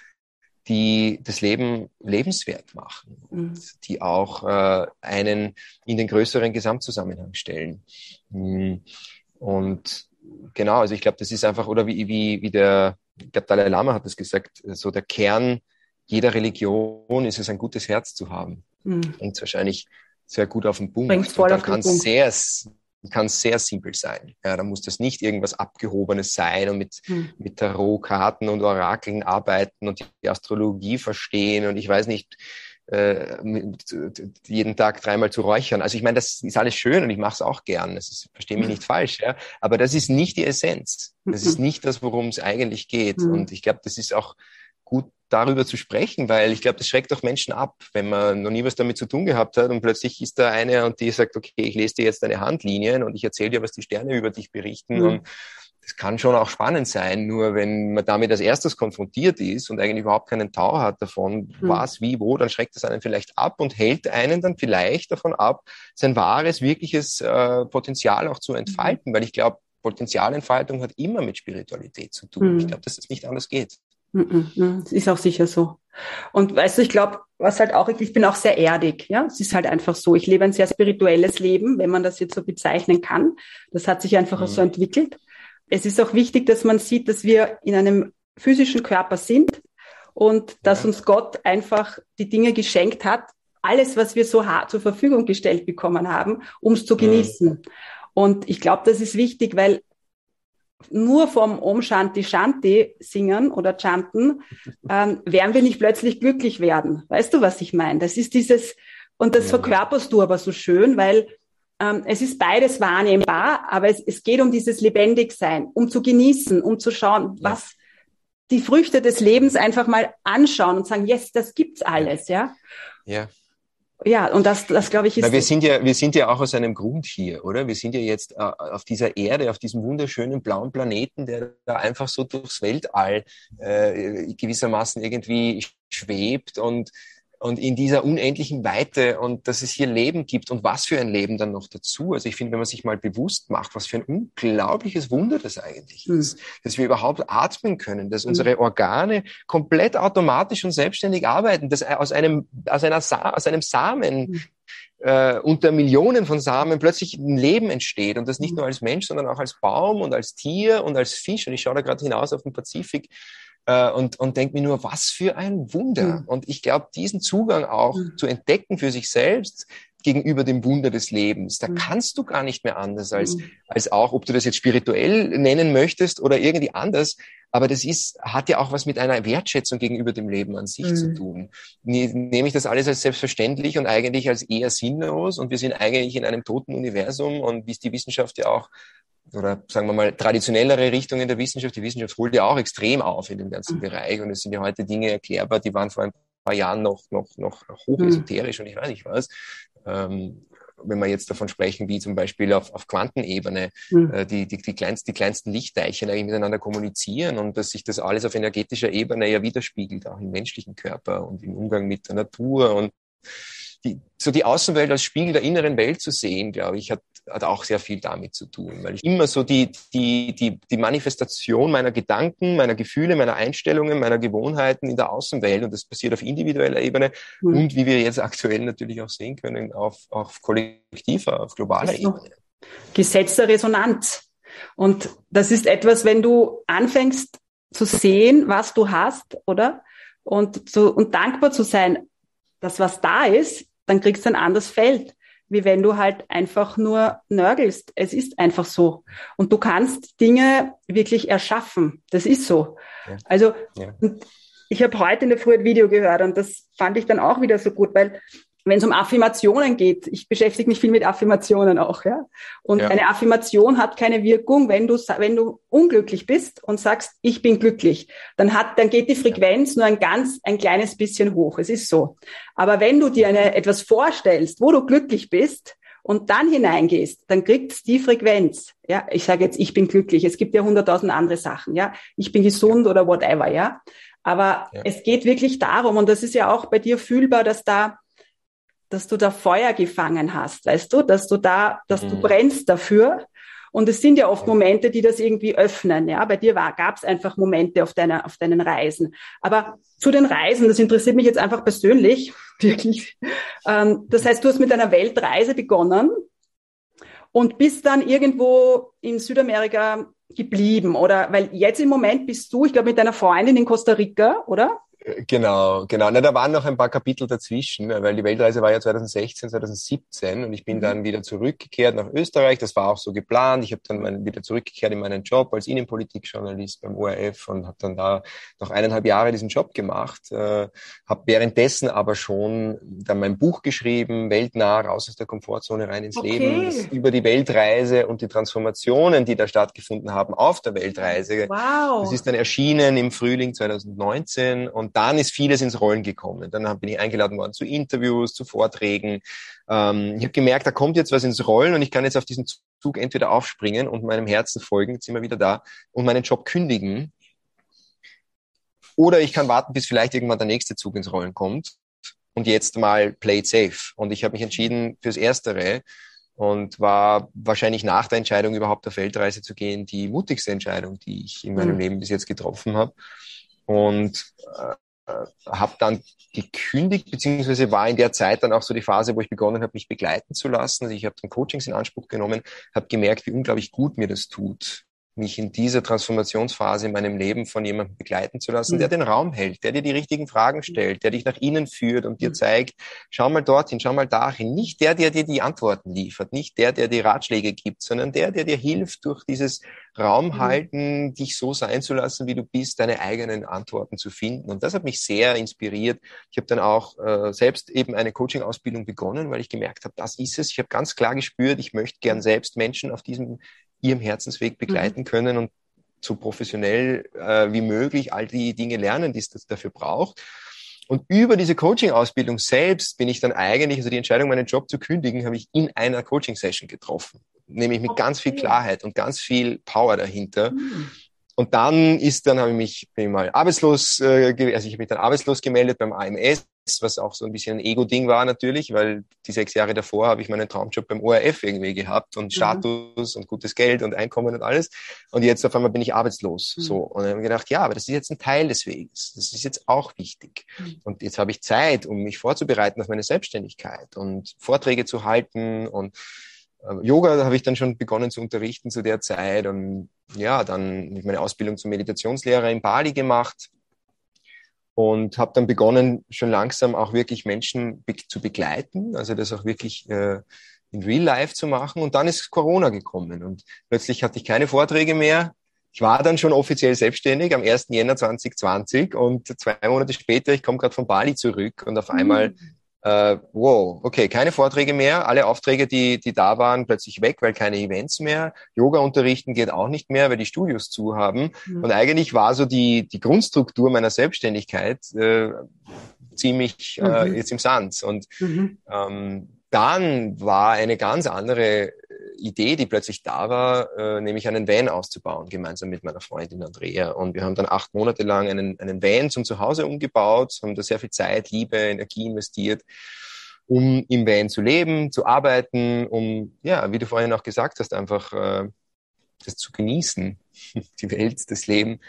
die das Leben lebenswert machen und mhm. die auch äh, einen in den größeren Gesamtzusammenhang stellen. Mhm. Und genau, also ich glaube, das ist einfach, oder wie, wie, wie der, ich glaube, Dalai Lama hat das gesagt, so der Kern jeder Religion ist es, ein gutes Herz zu haben. Mhm. Und wahrscheinlich sehr gut auf den Punkt. Bringt's voll und dann kann es sehr, kann sehr simpel sein. Ja, dann muss das nicht irgendwas Abgehobenes sein und mit, hm. mit Tarotkarten und Orakeln arbeiten und die Astrologie verstehen und ich weiß nicht, äh, jeden Tag dreimal zu räuchern. Also ich meine, das ist alles schön und ich mache es auch gern. Das ist, verstehe mich nicht falsch, ja. Aber das ist nicht die Essenz. Das ist nicht das, worum es eigentlich geht. Mhm. Und ich glaube, das ist auch gut darüber zu sprechen, weil ich glaube, das schreckt auch Menschen ab, wenn man noch nie was damit zu tun gehabt hat und plötzlich ist da eine und die sagt, okay, ich lese dir jetzt deine Handlinien und ich erzähle dir, was die Sterne über dich berichten mhm. und das kann schon auch spannend sein, nur wenn man damit als erstes konfrontiert ist und eigentlich überhaupt keinen Tau hat davon, mhm. was, wie, wo, dann schreckt das einen vielleicht ab und hält einen dann vielleicht davon ab, sein wahres, wirkliches äh, Potenzial auch zu entfalten, mhm. weil ich glaube, Potenzialentfaltung hat immer mit Spiritualität zu tun. Mhm. Ich glaube, dass es das nicht anders geht. Mhm, mhm. Das ist auch sicher so. Und weißt du, ich glaube, was halt auch, ich bin auch sehr erdig, ja. Es ist halt einfach so. Ich lebe ein sehr spirituelles Leben, wenn man das jetzt so bezeichnen kann. Das hat sich einfach mhm. so entwickelt es ist auch wichtig, dass man sieht, dass wir in einem physischen Körper sind und dass ja. uns Gott einfach die Dinge geschenkt hat, alles, was wir so zur Verfügung gestellt bekommen haben, um es zu genießen. Ja. Und ich glaube, das ist wichtig, weil nur vom Om Shanti Shanti singen oder chanten, ähm, werden wir nicht plötzlich glücklich werden. Weißt du, was ich meine? Das ist dieses, und das verkörperst du aber so schön, weil ähm, es ist beides wahrnehmbar, aber es, es geht um dieses Lebendigsein, um zu genießen, um zu schauen, ja. was die Früchte des Lebens einfach mal anschauen und sagen, yes, das gibt's alles, ja. Ja. Ja, und das, das glaube ich ist. Na, wir sind ja, wir sind ja auch aus einem Grund hier, oder? Wir sind ja jetzt äh, auf dieser Erde, auf diesem wunderschönen blauen Planeten, der da einfach so durchs Weltall äh, gewissermaßen irgendwie schwebt und und in dieser unendlichen Weite und dass es hier Leben gibt und was für ein Leben dann noch dazu. Also ich finde, wenn man sich mal bewusst macht, was für ein unglaubliches Wunder das eigentlich mhm. ist, dass wir überhaupt atmen können, dass mhm. unsere Organe komplett automatisch und selbstständig arbeiten, dass aus einem, aus einer Sa aus einem Samen mhm. äh, unter Millionen von Samen plötzlich ein Leben entsteht und das nicht hm. nur als Mensch, sondern auch als Baum und als Tier und als Fisch. Und ich schaue da gerade hinaus auf den Pazifik äh, und, und denke mir nur, was für ein Wunder. Mhm. Und ich glaube, diesen Zugang auch mhm. zu entdecken für sich selbst gegenüber dem Wunder des Lebens, da mhm. kannst du gar nicht mehr anders als, mhm. als auch, ob du das jetzt spirituell nennen möchtest oder irgendwie anders, aber das ist, hat ja auch was mit einer Wertschätzung gegenüber dem Leben an sich zu mhm. tun. Nehme ich das alles als selbstverständlich und eigentlich als eher sinnlos und wir sind eigentlich in einem toten Universum und wie es die Wissenschaft ja auch oder sagen wir mal traditionellere Richtungen der Wissenschaft. Die Wissenschaft holt ja auch extrem auf in dem ganzen mhm. Bereich und es sind ja heute Dinge erklärbar, die waren vor ein paar Jahren noch, noch, noch hochesoterisch mhm. und ich weiß nicht was. Ähm, wenn wir jetzt davon sprechen, wie zum Beispiel auf, auf Quantenebene mhm. äh, die, die, die, kleinst, die kleinsten Lichtteilchen eigentlich miteinander kommunizieren und dass sich das alles auf energetischer Ebene ja widerspiegelt, auch im menschlichen Körper und im Umgang mit der Natur und die, so die Außenwelt als Spiegel der inneren Welt zu sehen, glaube ich, hat, hat auch sehr viel damit zu tun, weil ich immer so die, die, die, die Manifestation meiner Gedanken, meiner Gefühle, meiner Einstellungen, meiner Gewohnheiten in der Außenwelt und das passiert auf individueller Ebene mhm. und wie wir jetzt aktuell natürlich auch sehen können, auf, auf kollektiver, auf globaler Ebene. Gesetz der Resonanz. Und das ist etwas, wenn du anfängst zu sehen, was du hast, oder? Und, zu, und dankbar zu sein, dass was da ist, dann kriegst du ein anderes Feld, wie wenn du halt einfach nur nörgelst. Es ist einfach so. Und du kannst Dinge wirklich erschaffen. Das ist so. Ja. Also, ja. ich habe heute in der Früh ein Video gehört und das fand ich dann auch wieder so gut, weil wenn es um Affirmationen geht, ich beschäftige mich viel mit Affirmationen auch, ja. Und ja. eine Affirmation hat keine Wirkung, wenn du, wenn du unglücklich bist und sagst, ich bin glücklich, dann hat, dann geht die Frequenz nur ein ganz, ein kleines bisschen hoch. Es ist so. Aber wenn du dir eine, etwas vorstellst, wo du glücklich bist, und dann hineingehst, dann kriegt's die Frequenz. Ja, ich sage jetzt, ich bin glücklich. Es gibt ja hunderttausend andere Sachen. Ja, ich bin gesund oder whatever. Ja, aber ja. es geht wirklich darum, und das ist ja auch bei dir fühlbar, dass da dass du da Feuer gefangen hast, weißt du, dass du da, dass mhm. du brennst dafür. Und es sind ja oft Momente, die das irgendwie öffnen. Ja, bei dir gab es einfach Momente auf deiner, auf deinen Reisen. Aber zu den Reisen, das interessiert mich jetzt einfach persönlich, wirklich. Ähm, das heißt, du hast mit einer Weltreise begonnen und bist dann irgendwo in Südamerika geblieben, oder? Weil jetzt im Moment bist du, ich glaube, mit deiner Freundin in Costa Rica, oder? Genau, genau. Na, da waren noch ein paar Kapitel dazwischen, weil die Weltreise war ja 2016, 2017 und ich bin mhm. dann wieder zurückgekehrt nach Österreich. Das war auch so geplant. Ich habe dann wieder zurückgekehrt in meinen Job als Innenpolitikjournalist beim ORF und habe dann da noch eineinhalb Jahre diesen Job gemacht. Äh, habe währenddessen aber schon dann mein Buch geschrieben, Weltnah, raus aus der Komfortzone rein ins okay. Leben, über die Weltreise und die Transformationen, die da stattgefunden haben auf der Weltreise. Wow. Das ist dann erschienen im Frühling 2019 und dann ist vieles ins Rollen gekommen. Dann bin ich eingeladen worden zu Interviews, zu Vorträgen. Ähm, ich habe gemerkt, da kommt jetzt was ins Rollen und ich kann jetzt auf diesen Zug entweder aufspringen und meinem Herzen folgen, jetzt sind wir wieder da, und meinen Job kündigen. Oder ich kann warten, bis vielleicht irgendwann der nächste Zug ins Rollen kommt und jetzt mal play it safe. Und ich habe mich entschieden fürs Erstere und war wahrscheinlich nach der Entscheidung überhaupt auf Weltreise zu gehen die mutigste Entscheidung, die ich in meinem mhm. Leben bis jetzt getroffen habe. Und äh, habe dann gekündigt, beziehungsweise war in der Zeit dann auch so die Phase, wo ich begonnen habe, mich begleiten zu lassen. Also ich habe dann Coachings in Anspruch genommen, habe gemerkt, wie unglaublich gut mir das tut, mich in dieser Transformationsphase in meinem Leben von jemandem begleiten zu lassen, mhm. der den Raum hält, der dir die richtigen Fragen stellt, der dich nach innen führt und dir mhm. zeigt, schau mal dorthin, schau mal dahin. Nicht der, der dir die Antworten liefert, nicht der, der dir Ratschläge gibt, sondern der, der dir hilft, durch dieses Raum mhm. dich so sein zu lassen, wie du bist, deine eigenen Antworten zu finden. Und das hat mich sehr inspiriert. Ich habe dann auch äh, selbst eben eine Coaching-Ausbildung begonnen, weil ich gemerkt habe, das ist es. Ich habe ganz klar gespürt, ich möchte gern selbst Menschen auf diesem ihrem Herzensweg mhm. begleiten mhm. können und so professionell äh, wie möglich all die Dinge lernen, die es dafür braucht. Und über diese Coaching-Ausbildung selbst bin ich dann eigentlich, also die Entscheidung, meinen Job zu kündigen, habe ich in einer Coaching-Session getroffen. Nämlich mit okay. ganz viel Klarheit und ganz viel Power dahinter. Mhm. Und dann ist, dann habe ich mich, bin ich mal arbeitslos, äh, also ich habe mich dann arbeitslos gemeldet beim AMS was auch so ein bisschen ein Ego-Ding war natürlich, weil die sechs Jahre davor habe ich meinen Traumjob beim ORF irgendwie gehabt und mhm. Status und gutes Geld und Einkommen und alles. Und jetzt auf einmal bin ich arbeitslos. Mhm. So. Und dann habe ich gedacht, ja, aber das ist jetzt ein Teil des Weges. Das ist jetzt auch wichtig. Mhm. Und jetzt habe ich Zeit, um mich vorzubereiten auf meine Selbstständigkeit und Vorträge zu halten und äh, Yoga habe ich dann schon begonnen zu unterrichten zu der Zeit und ja, dann meine Ausbildung zum Meditationslehrer in Bali gemacht und habe dann begonnen, schon langsam auch wirklich Menschen be zu begleiten, also das auch wirklich äh, in Real Life zu machen. Und dann ist Corona gekommen und plötzlich hatte ich keine Vorträge mehr. Ich war dann schon offiziell selbstständig am 1. Jänner 2020 und zwei Monate später, ich komme gerade von Bali zurück und auf einmal mhm äh, wow, okay, keine Vorträge mehr, alle Aufträge, die, die da waren, plötzlich weg, weil keine Events mehr. Yoga unterrichten geht auch nicht mehr, weil die Studios zu haben. Mhm. Und eigentlich war so die, die Grundstruktur meiner Selbstständigkeit äh, ziemlich äh, mhm. jetzt im Sand. Und mhm. ähm, dann war eine ganz andere Idee, die plötzlich da war, äh, nämlich einen Van auszubauen, gemeinsam mit meiner Freundin Andrea. Und wir haben dann acht Monate lang einen, einen Van zum Zuhause umgebaut, haben da sehr viel Zeit, Liebe, Energie investiert, um im Van zu leben, zu arbeiten, um, ja, wie du vorhin auch gesagt hast, einfach äh, das zu genießen, die Welt, das Leben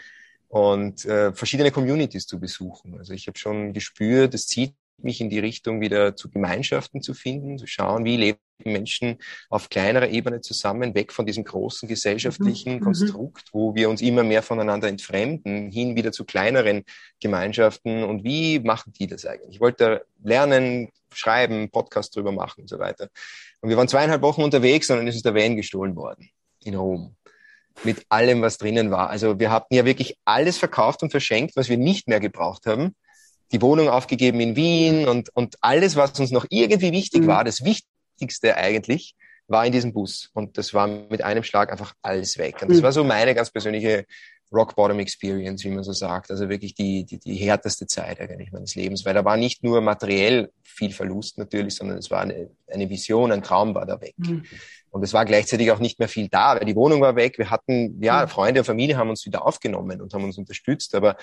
und äh, verschiedene Communities zu besuchen. Also ich habe schon gespürt, es zieht mich in die Richtung wieder zu Gemeinschaften zu finden, zu schauen, wie leben Menschen auf kleinerer Ebene zusammen, weg von diesem großen gesellschaftlichen mhm. mhm. Konstrukt, wo wir uns immer mehr voneinander entfremden, hin wieder zu kleineren Gemeinschaften. Und wie machen die das eigentlich? Ich wollte lernen, schreiben, Podcast drüber machen und so weiter. Und wir waren zweieinhalb Wochen unterwegs und dann ist uns der Van gestohlen worden in Rom mit allem, was drinnen war. Also wir hatten ja wirklich alles verkauft und verschenkt, was wir nicht mehr gebraucht haben die Wohnung aufgegeben in Wien und, und alles, was uns noch irgendwie wichtig mhm. war, das Wichtigste eigentlich, war in diesem Bus. Und das war mit einem Schlag einfach alles weg. Und das mhm. war so meine ganz persönliche Rock Bottom Experience, wie man so sagt. Also wirklich die, die, die härteste Zeit eigentlich meines Lebens, weil da war nicht nur materiell viel Verlust natürlich, sondern es war eine, eine Vision, ein Traum war da weg. Mhm. Und es war gleichzeitig auch nicht mehr viel da, weil die Wohnung war weg. Wir hatten, ja, mhm. Freunde und Familie haben uns wieder aufgenommen und haben uns unterstützt, aber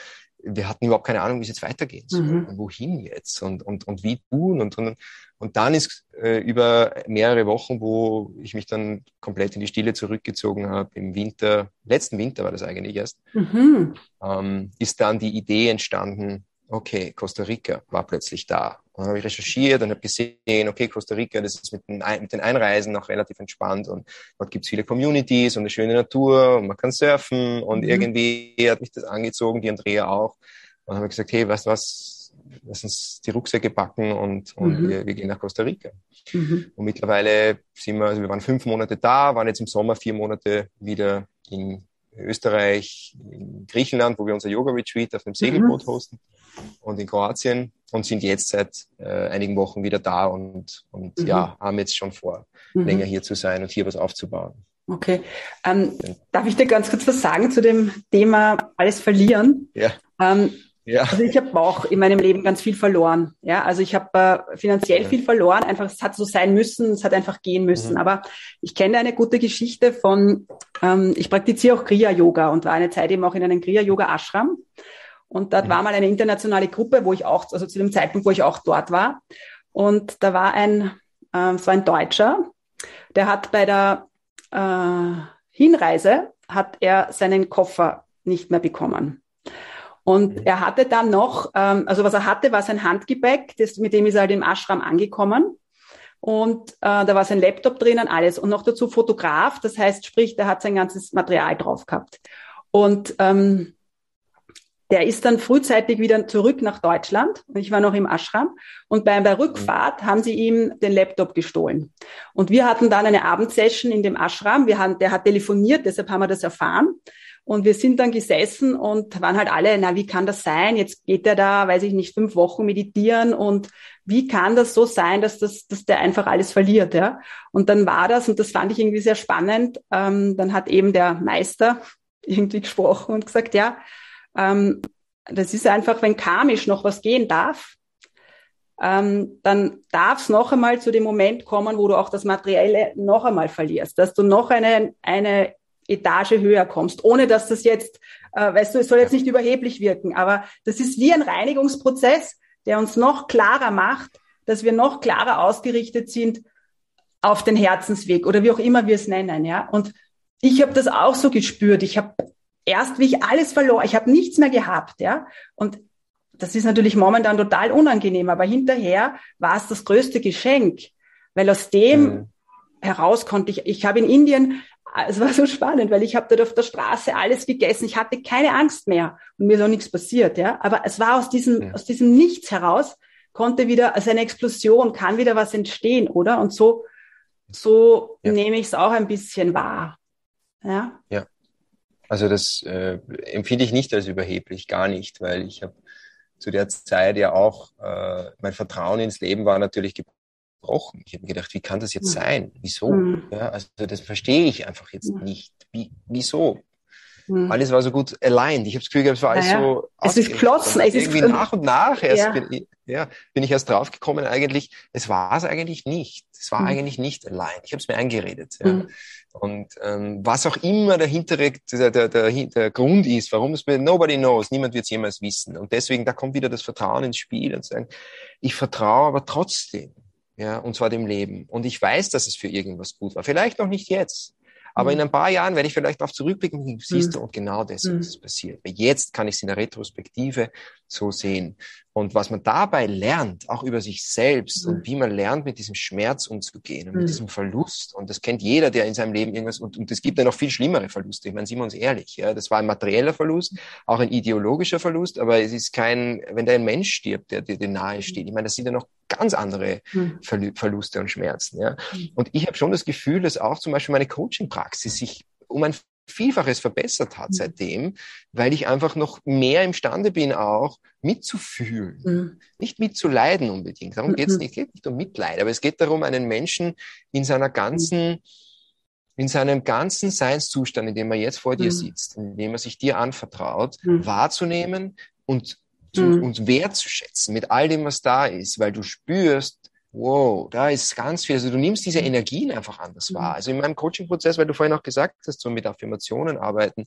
wir hatten überhaupt keine Ahnung, wie es jetzt weitergehen soll. Mhm. Und wohin jetzt und, und, und wie tun und, und, und dann ist äh, über mehrere Wochen, wo ich mich dann komplett in die Stille zurückgezogen habe, im Winter, letzten Winter war das eigentlich erst, mhm. ähm, ist dann die Idee entstanden, okay, Costa Rica war plötzlich da. Und dann habe ich recherchiert und habe gesehen, okay, Costa Rica, das ist mit den, mit den Einreisen noch relativ entspannt und dort gibt es viele Communities und eine schöne Natur und man kann surfen und mhm. irgendwie hat mich das angezogen, die Andrea auch. dann haben wir gesagt, hey, weißt du was, lass uns die Rucksäcke packen und, und mhm. wir, wir, gehen nach Costa Rica. Mhm. Und mittlerweile sind wir, also wir waren fünf Monate da, waren jetzt im Sommer vier Monate wieder in Österreich, in Griechenland, wo wir unser Yoga-Retreat auf dem Segelboot mhm. hosten und in Kroatien und sind jetzt seit äh, einigen Wochen wieder da und, und mhm. ja, haben jetzt schon vor, mhm. länger hier zu sein und hier was aufzubauen. Okay. Ähm, darf ich dir ganz kurz was sagen zu dem Thema alles verlieren? Ja. Ähm, ja. Also ich habe auch in meinem Leben ganz viel verloren. Ja, also ich habe äh, finanziell ja. viel verloren. Einfach, es hat so sein müssen, es hat einfach gehen müssen. Mhm. Aber ich kenne eine gute Geschichte von, ähm, ich praktiziere auch Kriya-Yoga und war eine Zeit eben auch in einem Kriya-Yoga-Ashram. Und dort war mal eine internationale Gruppe, wo ich auch, also zu dem Zeitpunkt, wo ich auch dort war. Und da war ein, äh, es war ein Deutscher, der hat bei der äh, Hinreise, hat er seinen Koffer nicht mehr bekommen. Und mhm. er hatte dann noch, ähm, also was er hatte, war sein Handgepäck, das, mit dem ist er halt im Ashram angekommen. Und äh, da war sein Laptop drinnen, alles. Und noch dazu Fotograf, das heißt, sprich, der hat sein ganzes Material drauf gehabt. Und ähm, der ist dann frühzeitig wieder zurück nach Deutschland. Ich war noch im Ashram. Und bei der Rückfahrt haben sie ihm den Laptop gestohlen. Und wir hatten dann eine Abendsession in dem Ashram. Wir haben, der hat telefoniert, deshalb haben wir das erfahren. Und wir sind dann gesessen und waren halt alle, na, wie kann das sein? Jetzt geht er da, weiß ich nicht, fünf Wochen meditieren und wie kann das so sein, dass das, dass der einfach alles verliert, ja? Und dann war das, und das fand ich irgendwie sehr spannend, ähm, dann hat eben der Meister irgendwie gesprochen und gesagt, ja, ähm, das ist einfach, wenn karmisch noch was gehen darf, ähm, dann darf es noch einmal zu dem Moment kommen, wo du auch das Materielle noch einmal verlierst, dass du noch eine, eine Etage höher kommst, ohne dass das jetzt, äh, weißt du, es soll jetzt nicht überheblich wirken, aber das ist wie ein Reinigungsprozess, der uns noch klarer macht, dass wir noch klarer ausgerichtet sind auf den Herzensweg oder wie auch immer wir es nennen, ja. Und ich habe das auch so gespürt. Ich habe erst, wie ich alles verlor, ich habe nichts mehr gehabt, ja. Und das ist natürlich momentan total unangenehm, aber hinterher war es das größte Geschenk, weil aus dem mhm. heraus konnte ich, ich habe in Indien es war so spannend, weil ich habe dort auf der Straße alles gegessen. Ich hatte keine Angst mehr und mir ist auch nichts passiert, ja. Aber es war aus diesem, ja. aus diesem Nichts heraus konnte wieder, also eine Explosion, kann wieder was entstehen, oder? Und so, so ja. nehme ich es auch ein bisschen wahr. Ja. Ja. Also das äh, empfinde ich nicht als überheblich, gar nicht, weil ich habe zu der Zeit ja auch, äh, mein Vertrauen ins Leben war natürlich gebrochen. Ich habe mir gedacht, wie kann das jetzt sein? Wieso? Mhm. Ja, also das verstehe ich einfach jetzt nicht. Wie, wieso? Mhm. Alles war so gut aligned. Ich habe das Gefühl, es war alles naja. so. Es ist flossen. Es irgendwie ist nach und nach erst ja. bin, ich, ja, bin ich erst draufgekommen. Eigentlich, es war es eigentlich nicht. Es war mhm. eigentlich nicht aligned. Ich habe es mir eingeredet. Ja. Mhm. Und ähm, was auch immer der hintere, der, der, der, der Grund ist, warum es mir nobody knows, niemand wird es jemals wissen. Und deswegen, da kommt wieder das Vertrauen ins Spiel und sagen, ich vertraue aber trotzdem ja, und zwar dem Leben. Und ich weiß, dass es für irgendwas gut war. Vielleicht noch nicht jetzt. Aber mhm. in ein paar Jahren werde ich vielleicht darauf zurückblicken, siehst du, mhm. und genau mhm. ist es passiert. Jetzt kann ich es in der Retrospektive so sehen. Und was man dabei lernt, auch über sich selbst mhm. und wie man lernt, mit diesem Schmerz umzugehen und mit mhm. diesem Verlust. Und das kennt jeder, der in seinem Leben irgendwas, und, und es gibt ja noch viel schlimmere Verluste. Ich meine, sind wir uns ehrlich, ja, das war ein materieller Verlust, auch ein ideologischer Verlust, aber es ist kein, wenn da ein Mensch stirbt, der dir nahe steht. Ich meine, das sind ja noch ganz andere mhm. Verluste und Schmerzen, ja. Und ich habe schon das Gefühl, dass auch zum Beispiel meine Coaching-Praxis sich um ein Vielfaches verbessert hat mhm. seitdem, weil ich einfach noch mehr imstande bin, auch mitzufühlen. Mhm. Nicht mitzuleiden unbedingt. Darum geht es mhm. nicht. Es geht nicht um Mitleid, aber es geht darum, einen Menschen in seiner ganzen, in seinem ganzen Seinszustand, in dem er jetzt vor dir sitzt, in dem er sich dir anvertraut, wahrzunehmen und zu, und wertzuschätzen mit all dem, was da ist, weil du spürst, wow, da ist ganz viel. Also du nimmst diese mhm. Energien einfach anders wahr. Mhm. Also in meinem Coaching-Prozess, weil du vorhin auch gesagt hast, so mit Affirmationen arbeiten,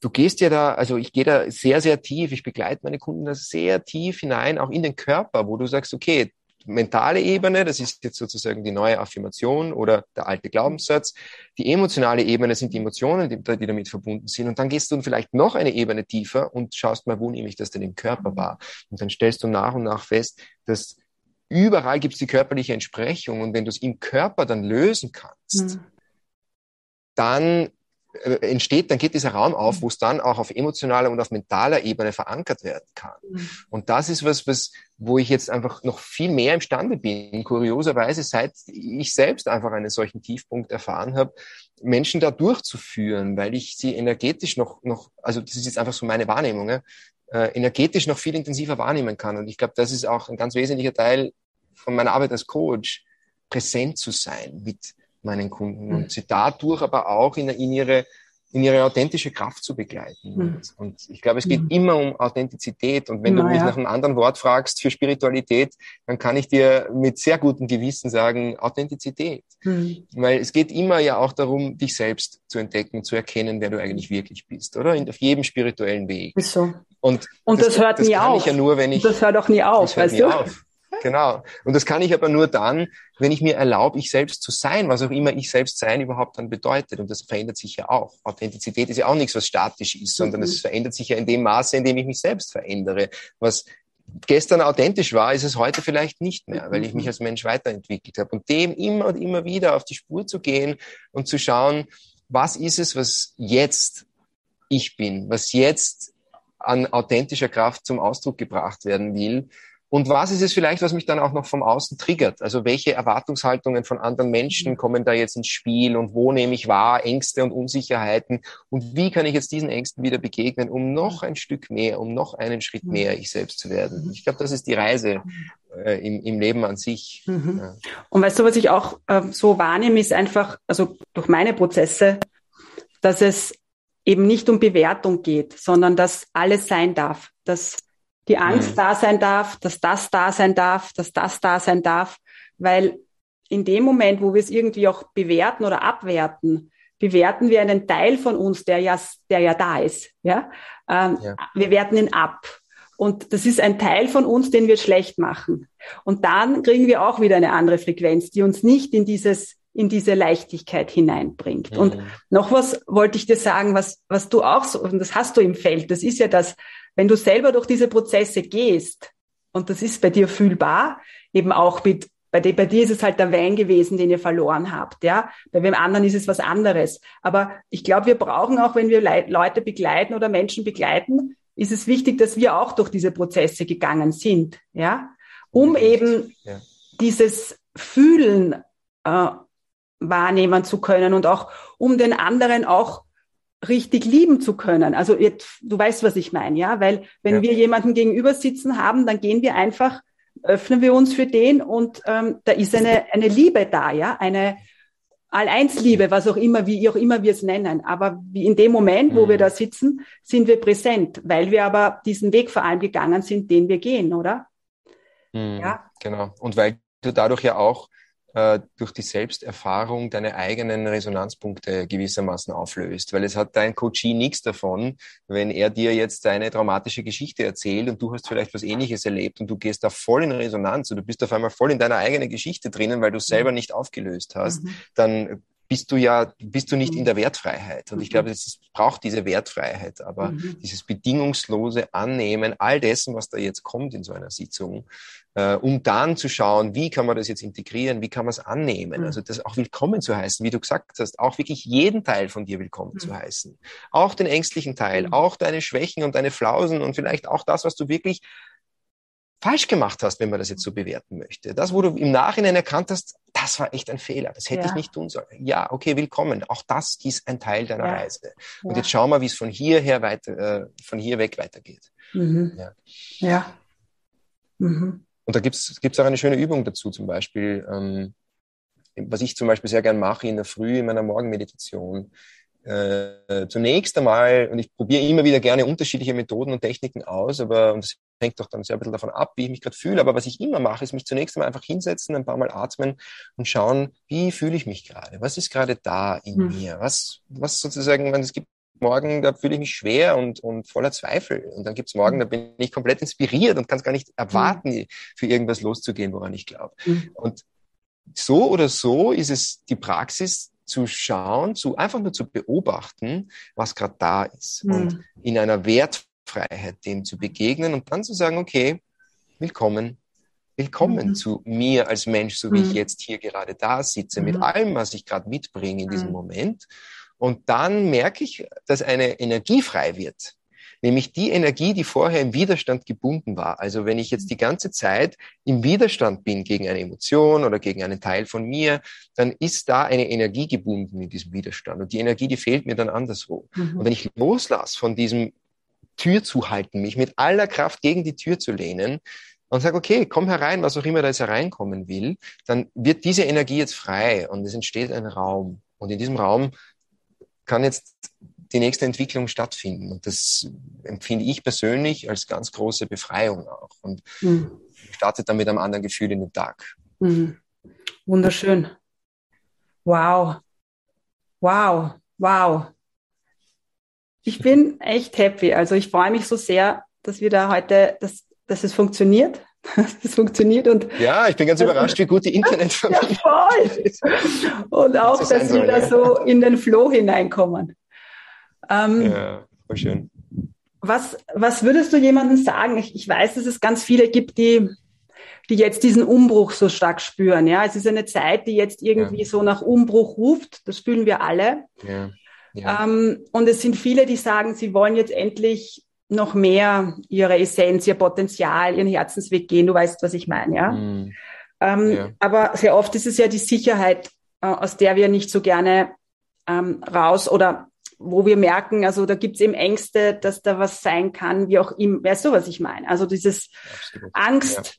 du gehst ja da, also ich gehe da sehr, sehr tief, ich begleite meine Kunden da sehr tief hinein, auch in den Körper, wo du sagst, okay, mentale Ebene, das ist jetzt sozusagen die neue Affirmation oder der alte Glaubenssatz. Die emotionale Ebene sind die Emotionen, die, die, damit verbunden sind. Und dann gehst du vielleicht noch eine Ebene tiefer und schaust mal, wo nehme ich das denn im Körper wahr. Und dann stellst du nach und nach fest, dass überall gibt es die körperliche Entsprechung und wenn du es im Körper dann lösen kannst, mhm. dann entsteht, dann geht dieser Raum auf, wo es dann auch auf emotionaler und auf mentaler Ebene verankert werden kann. Mhm. Und das ist was, was, wo ich jetzt einfach noch viel mehr imstande bin, kurioserweise, seit ich selbst einfach einen solchen Tiefpunkt erfahren habe, Menschen da durchzuführen, weil ich sie energetisch noch, noch, also das ist jetzt einfach so meine Wahrnehmung, ja, äh, energetisch noch viel intensiver wahrnehmen kann. Und ich glaube, das ist auch ein ganz wesentlicher Teil von meiner Arbeit als Coach, präsent zu sein mit meinen Kunden und sie dadurch aber auch in, in ihre in ihre authentische Kraft zu begleiten. Mhm. Und ich glaube, es geht mhm. immer um Authentizität. Und wenn Na, du mich ja. nach einem anderen Wort fragst für Spiritualität, dann kann ich dir mit sehr gutem Gewissen sagen, Authentizität. Mhm. Weil es geht immer ja auch darum, dich selbst zu entdecken, zu erkennen, wer du eigentlich wirklich bist, oder? In, auf jedem spirituellen Weg. Ist so. Und, und das, das hört das nie auf. Ja nur, wenn ich, das hört auch nie auf, weißt du? Auf. Genau. Und das kann ich aber nur dann, wenn ich mir erlaube, ich selbst zu sein, was auch immer ich selbst sein überhaupt dann bedeutet. Und das verändert sich ja auch. Authentizität ist ja auch nichts, was statisch ist, sondern es mhm. verändert sich ja in dem Maße, in dem ich mich selbst verändere. Was gestern authentisch war, ist es heute vielleicht nicht mehr, weil ich mich mhm. als Mensch weiterentwickelt habe. Und dem immer und immer wieder auf die Spur zu gehen und zu schauen, was ist es, was jetzt ich bin, was jetzt an authentischer Kraft zum Ausdruck gebracht werden will und was ist es vielleicht, was mich dann auch noch vom Außen triggert? Also welche Erwartungshaltungen von anderen Menschen mhm. kommen da jetzt ins Spiel und wo nehme ich wahr Ängste und Unsicherheiten und wie kann ich jetzt diesen Ängsten wieder begegnen, um noch ein Stück mehr, um noch einen Schritt mhm. mehr ich selbst zu werden? Mhm. Ich glaube, das ist die Reise äh, im, im Leben an sich. Mhm. Ja. Und weißt du, was ich auch äh, so wahrnehme, ist einfach, also durch meine Prozesse, dass es eben nicht um Bewertung geht, sondern dass alles sein darf, dass die Angst mhm. da sein darf, dass das da sein darf, dass das da sein darf, weil in dem Moment, wo wir es irgendwie auch bewerten oder abwerten, bewerten wir einen Teil von uns, der ja, der ja da ist. Ja? Ähm, ja. Wir werten ihn ab. Und das ist ein Teil von uns, den wir schlecht machen. Und dann kriegen wir auch wieder eine andere Frequenz, die uns nicht in dieses in diese Leichtigkeit hineinbringt. Mhm. Und noch was wollte ich dir sagen, was, was du auch so, und das hast du im Feld, das ist ja das, wenn du selber durch diese Prozesse gehst, und das ist bei dir fühlbar, eben auch mit, bei dir, bei dir ist es halt der Wein gewesen, den ihr verloren habt, ja. Bei wem anderen ist es was anderes. Aber ich glaube, wir brauchen auch, wenn wir Leute begleiten oder Menschen begleiten, ist es wichtig, dass wir auch durch diese Prozesse gegangen sind, ja. Um eben ja. dieses Fühlen äh, wahrnehmen zu können und auch um den anderen auch richtig lieben zu können. Also jetzt, du weißt, was ich meine, ja, weil wenn ja. wir jemanden gegenüber sitzen haben, dann gehen wir einfach, öffnen wir uns für den und ähm, da ist eine eine Liebe da, ja, eine All-Eins-Liebe, was auch immer, wie auch immer wir es nennen. Aber wie in dem Moment, wo mhm. wir da sitzen, sind wir präsent, weil wir aber diesen Weg vor allem gegangen sind, den wir gehen, oder? Mhm, ja. Genau. Und weil du dadurch ja auch äh, durch die Selbsterfahrung deine eigenen Resonanzpunkte gewissermaßen auflöst. Weil es hat dein Coachie nichts davon, wenn er dir jetzt deine traumatische Geschichte erzählt und du hast vielleicht was ähnliches erlebt und du gehst da voll in Resonanz und du bist auf einmal voll in deiner eigenen Geschichte drinnen, weil du selber mhm. nicht aufgelöst hast, mhm. dann bist du ja, bist du nicht in mhm. der Wertfreiheit. Und ich glaube, es braucht diese Wertfreiheit, aber mhm. dieses bedingungslose Annehmen all dessen, was da jetzt kommt in so einer Sitzung, äh, um dann zu schauen, wie kann man das jetzt integrieren, wie kann man es annehmen. Mhm. Also das auch willkommen zu heißen, wie du gesagt hast, auch wirklich jeden Teil von dir willkommen mhm. zu heißen. Auch den ängstlichen Teil, mhm. auch deine Schwächen und deine Flausen und vielleicht auch das, was du wirklich falsch gemacht hast, wenn man das jetzt so bewerten möchte. Das, wo du im Nachhinein erkannt hast, das war echt ein Fehler, das hätte ja. ich nicht tun sollen. Ja, okay, willkommen. Auch das ist ein Teil deiner ja. Reise. Und ja. jetzt schauen wir, wie es von hierher weiter, äh, von hier weg weitergeht. Mhm. Ja. ja. Mhm. Und da gibt's gibt's auch eine schöne Übung dazu, zum Beispiel, ähm, was ich zum Beispiel sehr gern mache in der Früh in meiner Morgenmeditation. Äh, zunächst einmal, und ich probiere immer wieder gerne unterschiedliche Methoden und Techniken aus, aber und das hängt doch dann sehr ein bisschen davon ab, wie ich mich gerade fühle. Aber was ich immer mache, ist mich zunächst einmal einfach hinsetzen, ein paar Mal atmen und schauen, wie fühle ich mich gerade? Was ist gerade da in hm. mir? Was, was sozusagen, wenn es gibt Morgen, da fühle ich mich schwer und, und voller Zweifel. Und dann gibt's Morgen, hm. da bin ich komplett inspiriert und kann es gar nicht erwarten, mhm. für irgendwas loszugehen, woran ich glaube. Mhm. Und so oder so ist es die Praxis, zu schauen, zu einfach nur zu beobachten, was gerade da ist. Mhm. Und in einer Wert Freiheit, dem zu begegnen und dann zu sagen, okay, willkommen, willkommen mhm. zu mir als Mensch, so wie mhm. ich jetzt hier gerade da sitze, mhm. mit allem, was ich gerade mitbringe in diesem mhm. Moment. Und dann merke ich, dass eine Energie frei wird. Nämlich die Energie, die vorher im Widerstand gebunden war. Also wenn ich jetzt die ganze Zeit im Widerstand bin gegen eine Emotion oder gegen einen Teil von mir, dann ist da eine Energie gebunden in diesem Widerstand. Und die Energie, die fehlt mir dann anderswo. Mhm. Und wenn ich loslasse von diesem Tür zu halten, mich mit aller Kraft gegen die Tür zu lehnen, und sage, okay, komm herein, was auch immer da jetzt hereinkommen will, dann wird diese Energie jetzt frei und es entsteht ein Raum. Und in diesem Raum kann jetzt die nächste Entwicklung stattfinden. Und das empfinde ich persönlich als ganz große Befreiung auch. Und mhm. startet dann mit einem anderen Gefühl in den Tag. Mhm. Wunderschön. Wow. Wow. Wow. Ich bin echt happy. Also ich freue mich so sehr, dass wir da heute, dass, dass es funktioniert, das funktioniert und ja, ich bin ganz überrascht, wie gut die Internetverbindung ja, ist. Und auch, das dass wir da so in den Flow hineinkommen. Ähm, ja, voll schön. Was, was würdest du jemandem sagen? Ich, ich weiß, dass es ganz viele gibt, die, die jetzt diesen Umbruch so stark spüren. Ja, es ist eine Zeit, die jetzt irgendwie ja. so nach Umbruch ruft. Das fühlen wir alle. Ja. Ja. Ähm, und es sind viele, die sagen, sie wollen jetzt endlich noch mehr ihre Essenz, ihr Potenzial, ihren Herzensweg gehen. Du weißt, was ich meine, ja? Mm. Ähm, ja. Aber sehr oft ist es ja die Sicherheit, äh, aus der wir nicht so gerne ähm, raus oder wo wir merken, also da gibt's eben Ängste, dass da was sein kann, wie auch immer. Weißt du, was ich meine? Also dieses Absolut. Angst,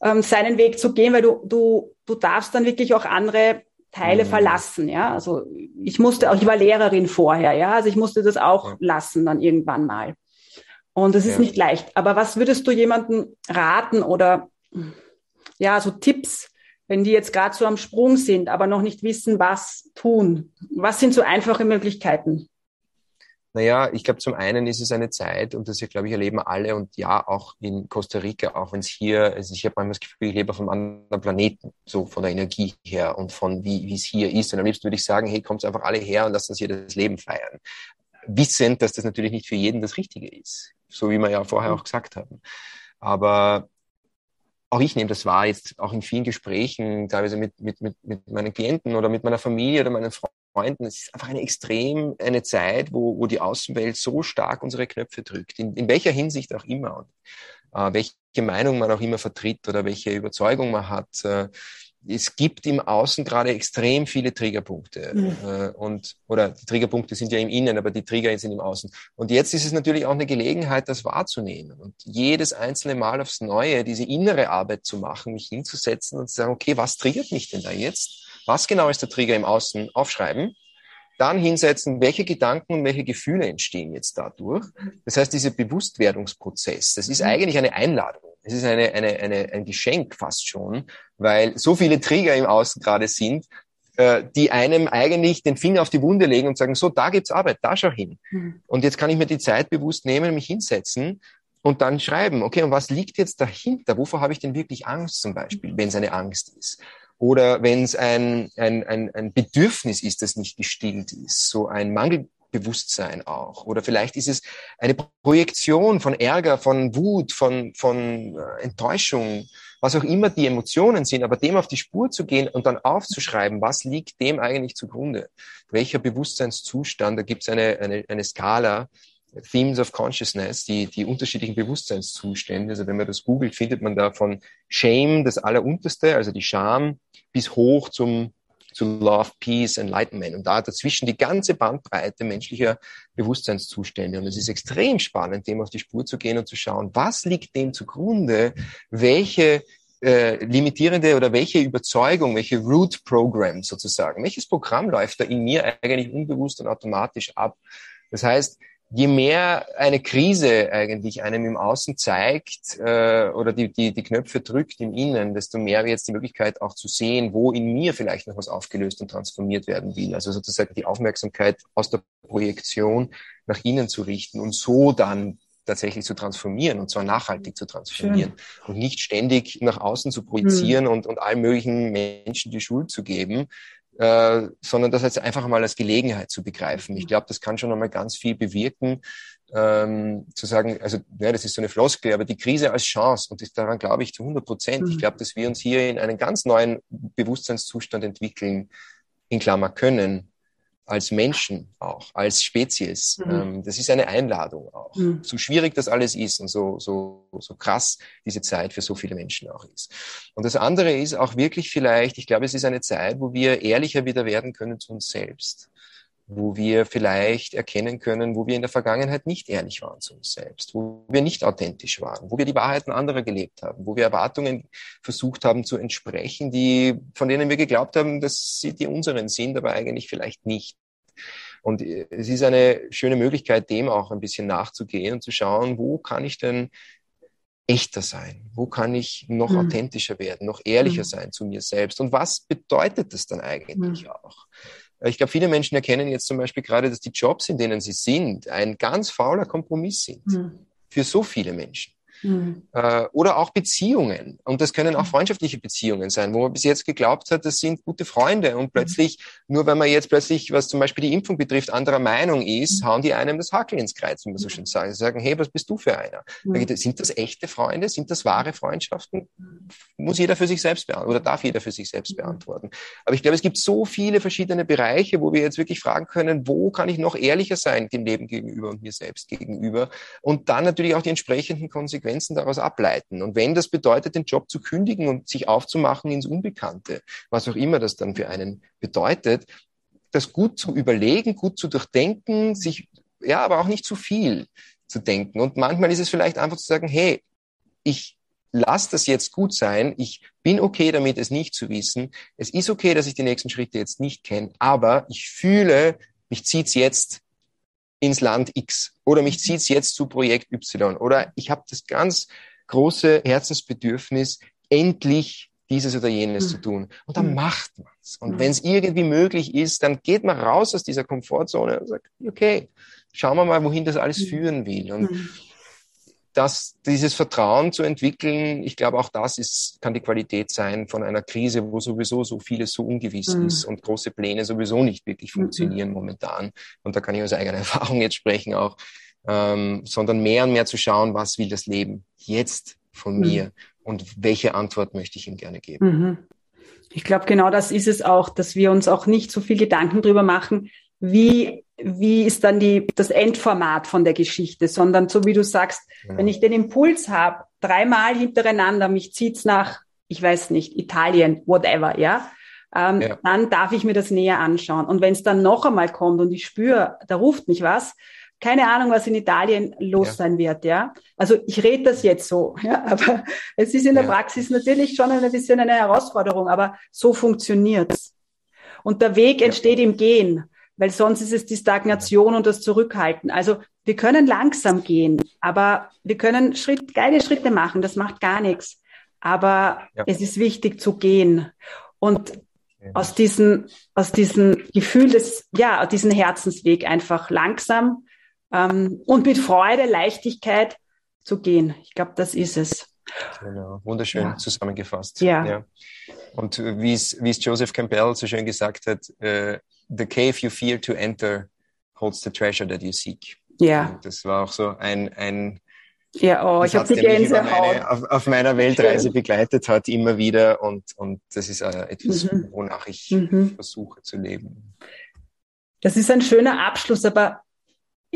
ja. ähm, seinen Weg zu gehen, weil du, du, du darfst dann wirklich auch andere Teile mm. verlassen, ja. Also ich musste auch, ich war Lehrerin vorher, ja. Also ich musste das auch ja. lassen dann irgendwann mal. Und es ist ja. nicht leicht. Aber was würdest du jemandem raten oder ja, so Tipps, wenn die jetzt gerade so am Sprung sind, aber noch nicht wissen, was tun? Was sind so einfache Möglichkeiten? Naja, ich glaube, zum einen ist es eine Zeit, und das, glaube ich, erleben alle und ja, auch in Costa Rica, auch wenn es hier, also ich habe manchmal das Gefühl, ich lebe auf einem anderen Planeten, so von der Energie her und von wie es hier ist. Und am liebsten würde ich sagen, hey, kommt einfach alle her und lasst uns hier das Leben feiern. Wissend, dass das natürlich nicht für jeden das Richtige ist so wie wir ja vorher auch gesagt haben. Aber auch ich nehme das wahr, jetzt auch in vielen Gesprächen, teilweise mit, mit, mit, mit meinen Klienten oder mit meiner Familie oder meinen Freunden. Es ist einfach eine extrem, eine Zeit, wo, wo die Außenwelt so stark unsere Knöpfe drückt, in, in welcher Hinsicht auch immer. Und, äh, welche Meinung man auch immer vertritt oder welche Überzeugung man hat. Äh, es gibt im Außen gerade extrem viele Triggerpunkte. Mhm. Äh, und, oder die Triggerpunkte sind ja im Innen, aber die Trigger sind im Außen. Und jetzt ist es natürlich auch eine Gelegenheit, das wahrzunehmen. Und jedes einzelne Mal aufs Neue diese innere Arbeit zu machen, mich hinzusetzen und zu sagen, okay, was triggert mich denn da jetzt? Was genau ist der Trigger im Außen? Aufschreiben. Dann hinsetzen, welche Gedanken und welche Gefühle entstehen jetzt dadurch. Das heißt, dieser Bewusstwerdungsprozess, das ist mhm. eigentlich eine Einladung. Es ist eine, eine, eine, ein Geschenk fast schon, weil so viele Trigger im Außen gerade sind, äh, die einem eigentlich den Finger auf die Wunde legen und sagen, so, da gibt's Arbeit, da schau hin. Mhm. Und jetzt kann ich mir die Zeit bewusst nehmen, mich hinsetzen und dann schreiben, okay, und was liegt jetzt dahinter? Wovor habe ich denn wirklich Angst zum Beispiel, wenn es eine Angst ist? Oder wenn es ein, ein, ein, ein Bedürfnis ist, das nicht gestillt ist, so ein Mangel, Bewusstsein auch. Oder vielleicht ist es eine Projektion von Ärger, von Wut, von, von äh, Enttäuschung, was auch immer die Emotionen sind, aber dem auf die Spur zu gehen und dann aufzuschreiben, was liegt dem eigentlich zugrunde? Welcher Bewusstseinszustand? Da gibt es eine, eine, eine Skala, Themes of Consciousness, die, die unterschiedlichen Bewusstseinszustände. Also wenn man das googelt, findet man da von Shame, das allerunterste, also die Scham, bis hoch zum zu Love, Peace, Enlightenment. Und da dazwischen die ganze Bandbreite menschlicher Bewusstseinszustände. Und es ist extrem spannend, dem auf die Spur zu gehen und zu schauen, was liegt dem zugrunde, welche äh, limitierende oder welche Überzeugung, welche Root Program sozusagen, welches Programm läuft da in mir eigentlich unbewusst und automatisch ab. Das heißt, je mehr eine Krise eigentlich einem im Außen zeigt äh, oder die, die, die Knöpfe drückt im Innen, desto mehr wird jetzt die Möglichkeit auch zu sehen, wo in mir vielleicht noch was aufgelöst und transformiert werden will. Also sozusagen die Aufmerksamkeit aus der Projektion nach innen zu richten und so dann tatsächlich zu transformieren und zwar nachhaltig zu transformieren Schön. und nicht ständig nach außen zu projizieren hm. und, und allen möglichen Menschen die Schuld zu geben, äh, sondern das jetzt einfach mal als Gelegenheit zu begreifen. Ich glaube, das kann schon einmal ganz viel bewirken, ähm, zu sagen, also ja, das ist so eine Floskel, aber die Krise als Chance und ist daran glaube ich zu 100 Prozent. Mhm. Ich glaube, dass wir uns hier in einen ganz neuen Bewusstseinszustand entwickeln, in Klammer können, als Menschen auch, als Spezies. Mhm. Ähm, das ist eine Einladung auch. Mhm. So schwierig das alles ist und so, so, so krass diese Zeit für so viele Menschen auch ist. Und das andere ist auch wirklich vielleicht, ich glaube, es ist eine Zeit, wo wir ehrlicher wieder werden können zu uns selbst wo wir vielleicht erkennen können, wo wir in der Vergangenheit nicht ehrlich waren zu uns selbst, wo wir nicht authentisch waren, wo wir die Wahrheiten anderer gelebt haben, wo wir Erwartungen versucht haben zu entsprechen, die, von denen wir geglaubt haben, dass sie die unseren sind, aber eigentlich vielleicht nicht. Und es ist eine schöne Möglichkeit, dem auch ein bisschen nachzugehen und zu schauen, wo kann ich denn echter sein? Wo kann ich noch mhm. authentischer werden, noch ehrlicher mhm. sein zu mir selbst? Und was bedeutet das dann eigentlich mhm. auch? Ich glaube, viele Menschen erkennen jetzt zum Beispiel gerade, dass die Jobs, in denen sie sind, ein ganz fauler Kompromiss sind. Mhm. Für so viele Menschen. Mhm. Äh, oder auch Beziehungen. Und das können auch mhm. freundschaftliche Beziehungen sein, wo man bis jetzt geglaubt hat, das sind gute Freunde. Und mhm. plötzlich, nur wenn man jetzt plötzlich, was zum Beispiel die Impfung betrifft, anderer Meinung ist, hauen die einem das Hackel ins Kreuz, wie man so schön sagt. Sie sagen, hey, was bist du für einer? Sind das echte Freunde? Sind das wahre Freundschaften? Muss jeder für sich selbst beantworten oder darf jeder für sich selbst beantworten. Aber ich glaube, es gibt so viele verschiedene Bereiche, wo wir jetzt wirklich fragen können, wo kann ich noch ehrlicher sein dem Leben gegenüber und mir selbst gegenüber? Und dann natürlich auch die entsprechenden Konsequenzen Konsequenzen daraus ableiten. Und wenn das bedeutet, den Job zu kündigen und sich aufzumachen ins Unbekannte, was auch immer das dann für einen bedeutet, das gut zu überlegen, gut zu durchdenken, sich, ja, aber auch nicht zu viel zu denken. Und manchmal ist es vielleicht einfach zu sagen, hey, ich lass das jetzt gut sein. Ich bin okay damit, es nicht zu wissen. Es ist okay, dass ich die nächsten Schritte jetzt nicht kenne, aber ich fühle, mich zieht's jetzt ins Land X oder mich zieht's jetzt zu Projekt Y oder ich habe das ganz große Herzensbedürfnis, endlich dieses oder jenes mhm. zu tun. Und dann mhm. macht man's. Und mhm. wenn es irgendwie möglich ist, dann geht man raus aus dieser Komfortzone und sagt, okay, schauen wir mal, wohin das alles mhm. führen will. Und das, dieses Vertrauen zu entwickeln, ich glaube, auch das ist, kann die Qualität sein von einer Krise, wo sowieso so vieles so ungewiss mhm. ist und große Pläne sowieso nicht wirklich mhm. funktionieren mhm. momentan. Und da kann ich aus eigener Erfahrung jetzt sprechen auch, ähm, sondern mehr und mehr zu schauen, was will das Leben jetzt von mhm. mir und welche Antwort möchte ich ihm gerne geben. Mhm. Ich glaube, genau das ist es auch, dass wir uns auch nicht so viel Gedanken drüber machen, wie, wie ist dann die, das Endformat von der Geschichte, sondern so wie du sagst, ja. wenn ich den Impuls habe, dreimal hintereinander, mich zieht's nach, ich weiß nicht, Italien, whatever, ja, ähm, ja. dann darf ich mir das näher anschauen. Und wenn es dann noch einmal kommt und ich spüre, da ruft mich was, keine Ahnung, was in Italien los ja. sein wird, ja. Also ich rede das jetzt so, ja, aber es ist in der Praxis natürlich schon ein bisschen eine Herausforderung, aber so funktioniert's. Und der Weg entsteht im Gehen weil sonst ist es die Stagnation und das Zurückhalten. Also wir können langsam gehen, aber wir können Schritt, geile Schritte machen, das macht gar nichts. Aber ja. es ist wichtig zu gehen. Und aus diesem, aus diesem Gefühl des, ja, diesen Herzensweg einfach langsam ähm, und mit Freude, Leichtigkeit zu gehen. Ich glaube, das ist es. Genau, wunderschön ja. zusammengefasst. Ja. ja. Und wie es, wie es Joseph Campbell so schön gesagt hat, äh, the cave you fear to enter holds the treasure that you seek. Ja. das war auch so ein, ein ja, oh, ich habe die Gänsehaut. Meine, auf, auf, meiner Weltreise Schön. begleitet hat, immer wieder. Und, und das ist äh, etwas, mhm. wonach ich mhm. versuche zu leben. Das ist ein schöner Abschluss, aber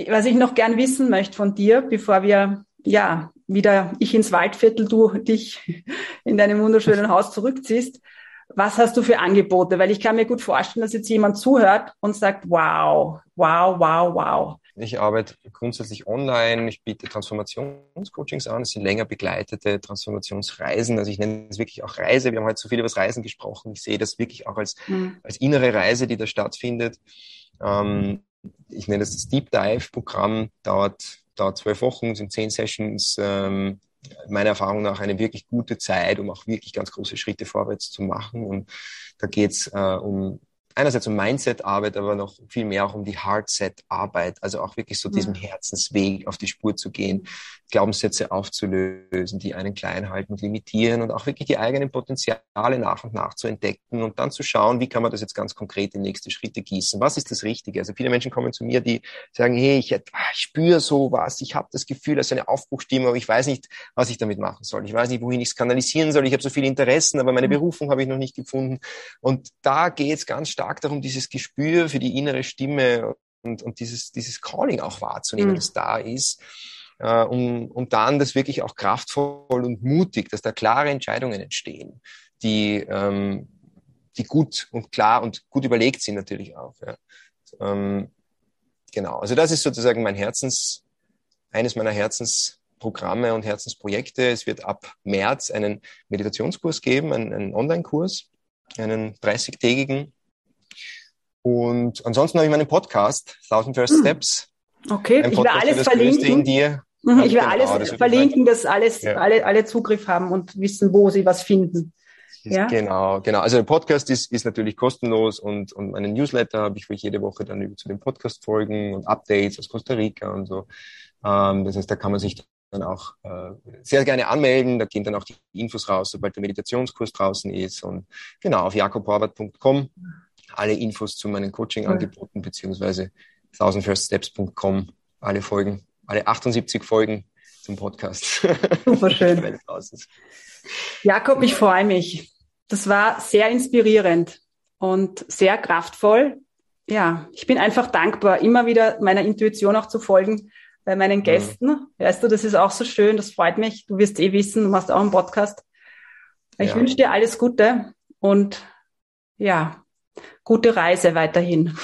was ich noch gern wissen möchte von dir, bevor wir ja wieder ich ins Waldviertel, du dich in deinem wunderschönen Haus zurückziehst, was hast du für Angebote? Weil ich kann mir gut vorstellen, dass jetzt jemand zuhört und sagt, wow, wow, wow, wow. Ich arbeite grundsätzlich online. Ich biete Transformationscoachings an. Es sind länger begleitete Transformationsreisen. Also ich nenne es wirklich auch Reise. Wir haben heute so viel über das Reisen gesprochen. Ich sehe das wirklich auch als, mhm. als innere Reise, die da stattfindet. Ähm, ich nenne das das Deep Dive Programm. Dauert, dauert zwölf Wochen, sind zehn Sessions. Ähm, meiner Erfahrung nach eine wirklich gute Zeit, um auch wirklich ganz große Schritte vorwärts zu machen. Und da geht's äh, um einerseits um Mindset-Arbeit, aber noch viel mehr auch um die Hardset-Arbeit, also auch wirklich so diesem Herzensweg auf die Spur zu gehen, Glaubenssätze aufzulösen, die einen klein halten und limitieren und auch wirklich die eigenen Potenziale nach und nach zu entdecken und dann zu schauen, wie kann man das jetzt ganz konkret in nächste Schritte gießen? Was ist das Richtige? Also viele Menschen kommen zu mir, die sagen, hey, ich, ah, ich spüre sowas, ich habe das Gefühl, ist eine Aufbruchstimme, aber ich weiß nicht, was ich damit machen soll. Ich weiß nicht, wohin ich es kanalisieren soll. Ich habe so viele Interessen, aber meine mhm. Berufung habe ich noch nicht gefunden. Und da geht es ganz stark stark darum, dieses Gespür für die innere Stimme und, und dieses, dieses Calling auch wahrzunehmen, mhm. das da ist, äh, um, um dann das wirklich auch kraftvoll und mutig, dass da klare Entscheidungen entstehen, die, ähm, die gut und klar und gut überlegt sind natürlich auch. Ja. Ähm, genau, also das ist sozusagen mein Herzens, eines meiner Herzensprogramme und Herzensprojekte. Es wird ab März einen Meditationskurs geben, einen, einen Online-Kurs, einen 30-tägigen. Und ansonsten habe ich meinen Podcast, Thousand First hm. Steps. Okay, ich werde alles verlinken. Mhm, ich werde genau, alles das verlinken, dass alles, ja. alle, alle Zugriff haben und wissen, wo sie was finden. Ja? Genau, genau. Also der Podcast ist, ist natürlich kostenlos und, und meinen Newsletter habe ich, ich jede Woche dann über zu den Podcast folgen und Updates aus Costa Rica und so. Ähm, das heißt, da kann man sich dann auch äh, sehr gerne anmelden. Da gehen dann auch die Infos raus, sobald der Meditationskurs draußen ist. Und genau, auf jakoborwart.com alle Infos zu meinen Coaching-Angeboten beziehungsweise thousandfirststeps.com alle Folgen, alle 78 Folgen zum Podcast. Super schön. Jakob, ich freue mich. Das war sehr inspirierend und sehr kraftvoll. Ja, ich bin einfach dankbar, immer wieder meiner Intuition auch zu folgen bei meinen Gästen. Mhm. Weißt du, das ist auch so schön, das freut mich. Du wirst eh wissen, du machst auch einen Podcast. Ich ja. wünsche dir alles Gute und ja, gute Reise weiterhin.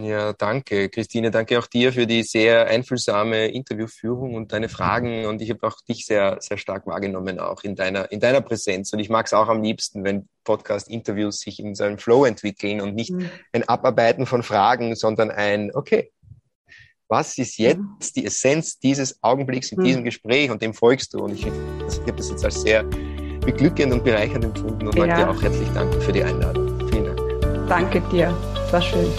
Ja, danke, Christine. Danke auch dir für die sehr einfühlsame Interviewführung und deine Fragen. Und ich habe auch dich sehr, sehr stark wahrgenommen, auch in deiner, in deiner Präsenz. Und ich mag es auch am liebsten, wenn Podcast-Interviews sich in so einem Flow entwickeln und nicht mhm. ein Abarbeiten von Fragen, sondern ein, okay, was ist jetzt mhm. die Essenz dieses Augenblicks in mhm. diesem Gespräch und dem folgst du. Und ich, ich habe das jetzt als sehr beglückend und bereichernd empfunden und ja. mag dir auch herzlich danken für die Einladung. Danke dir. War schön.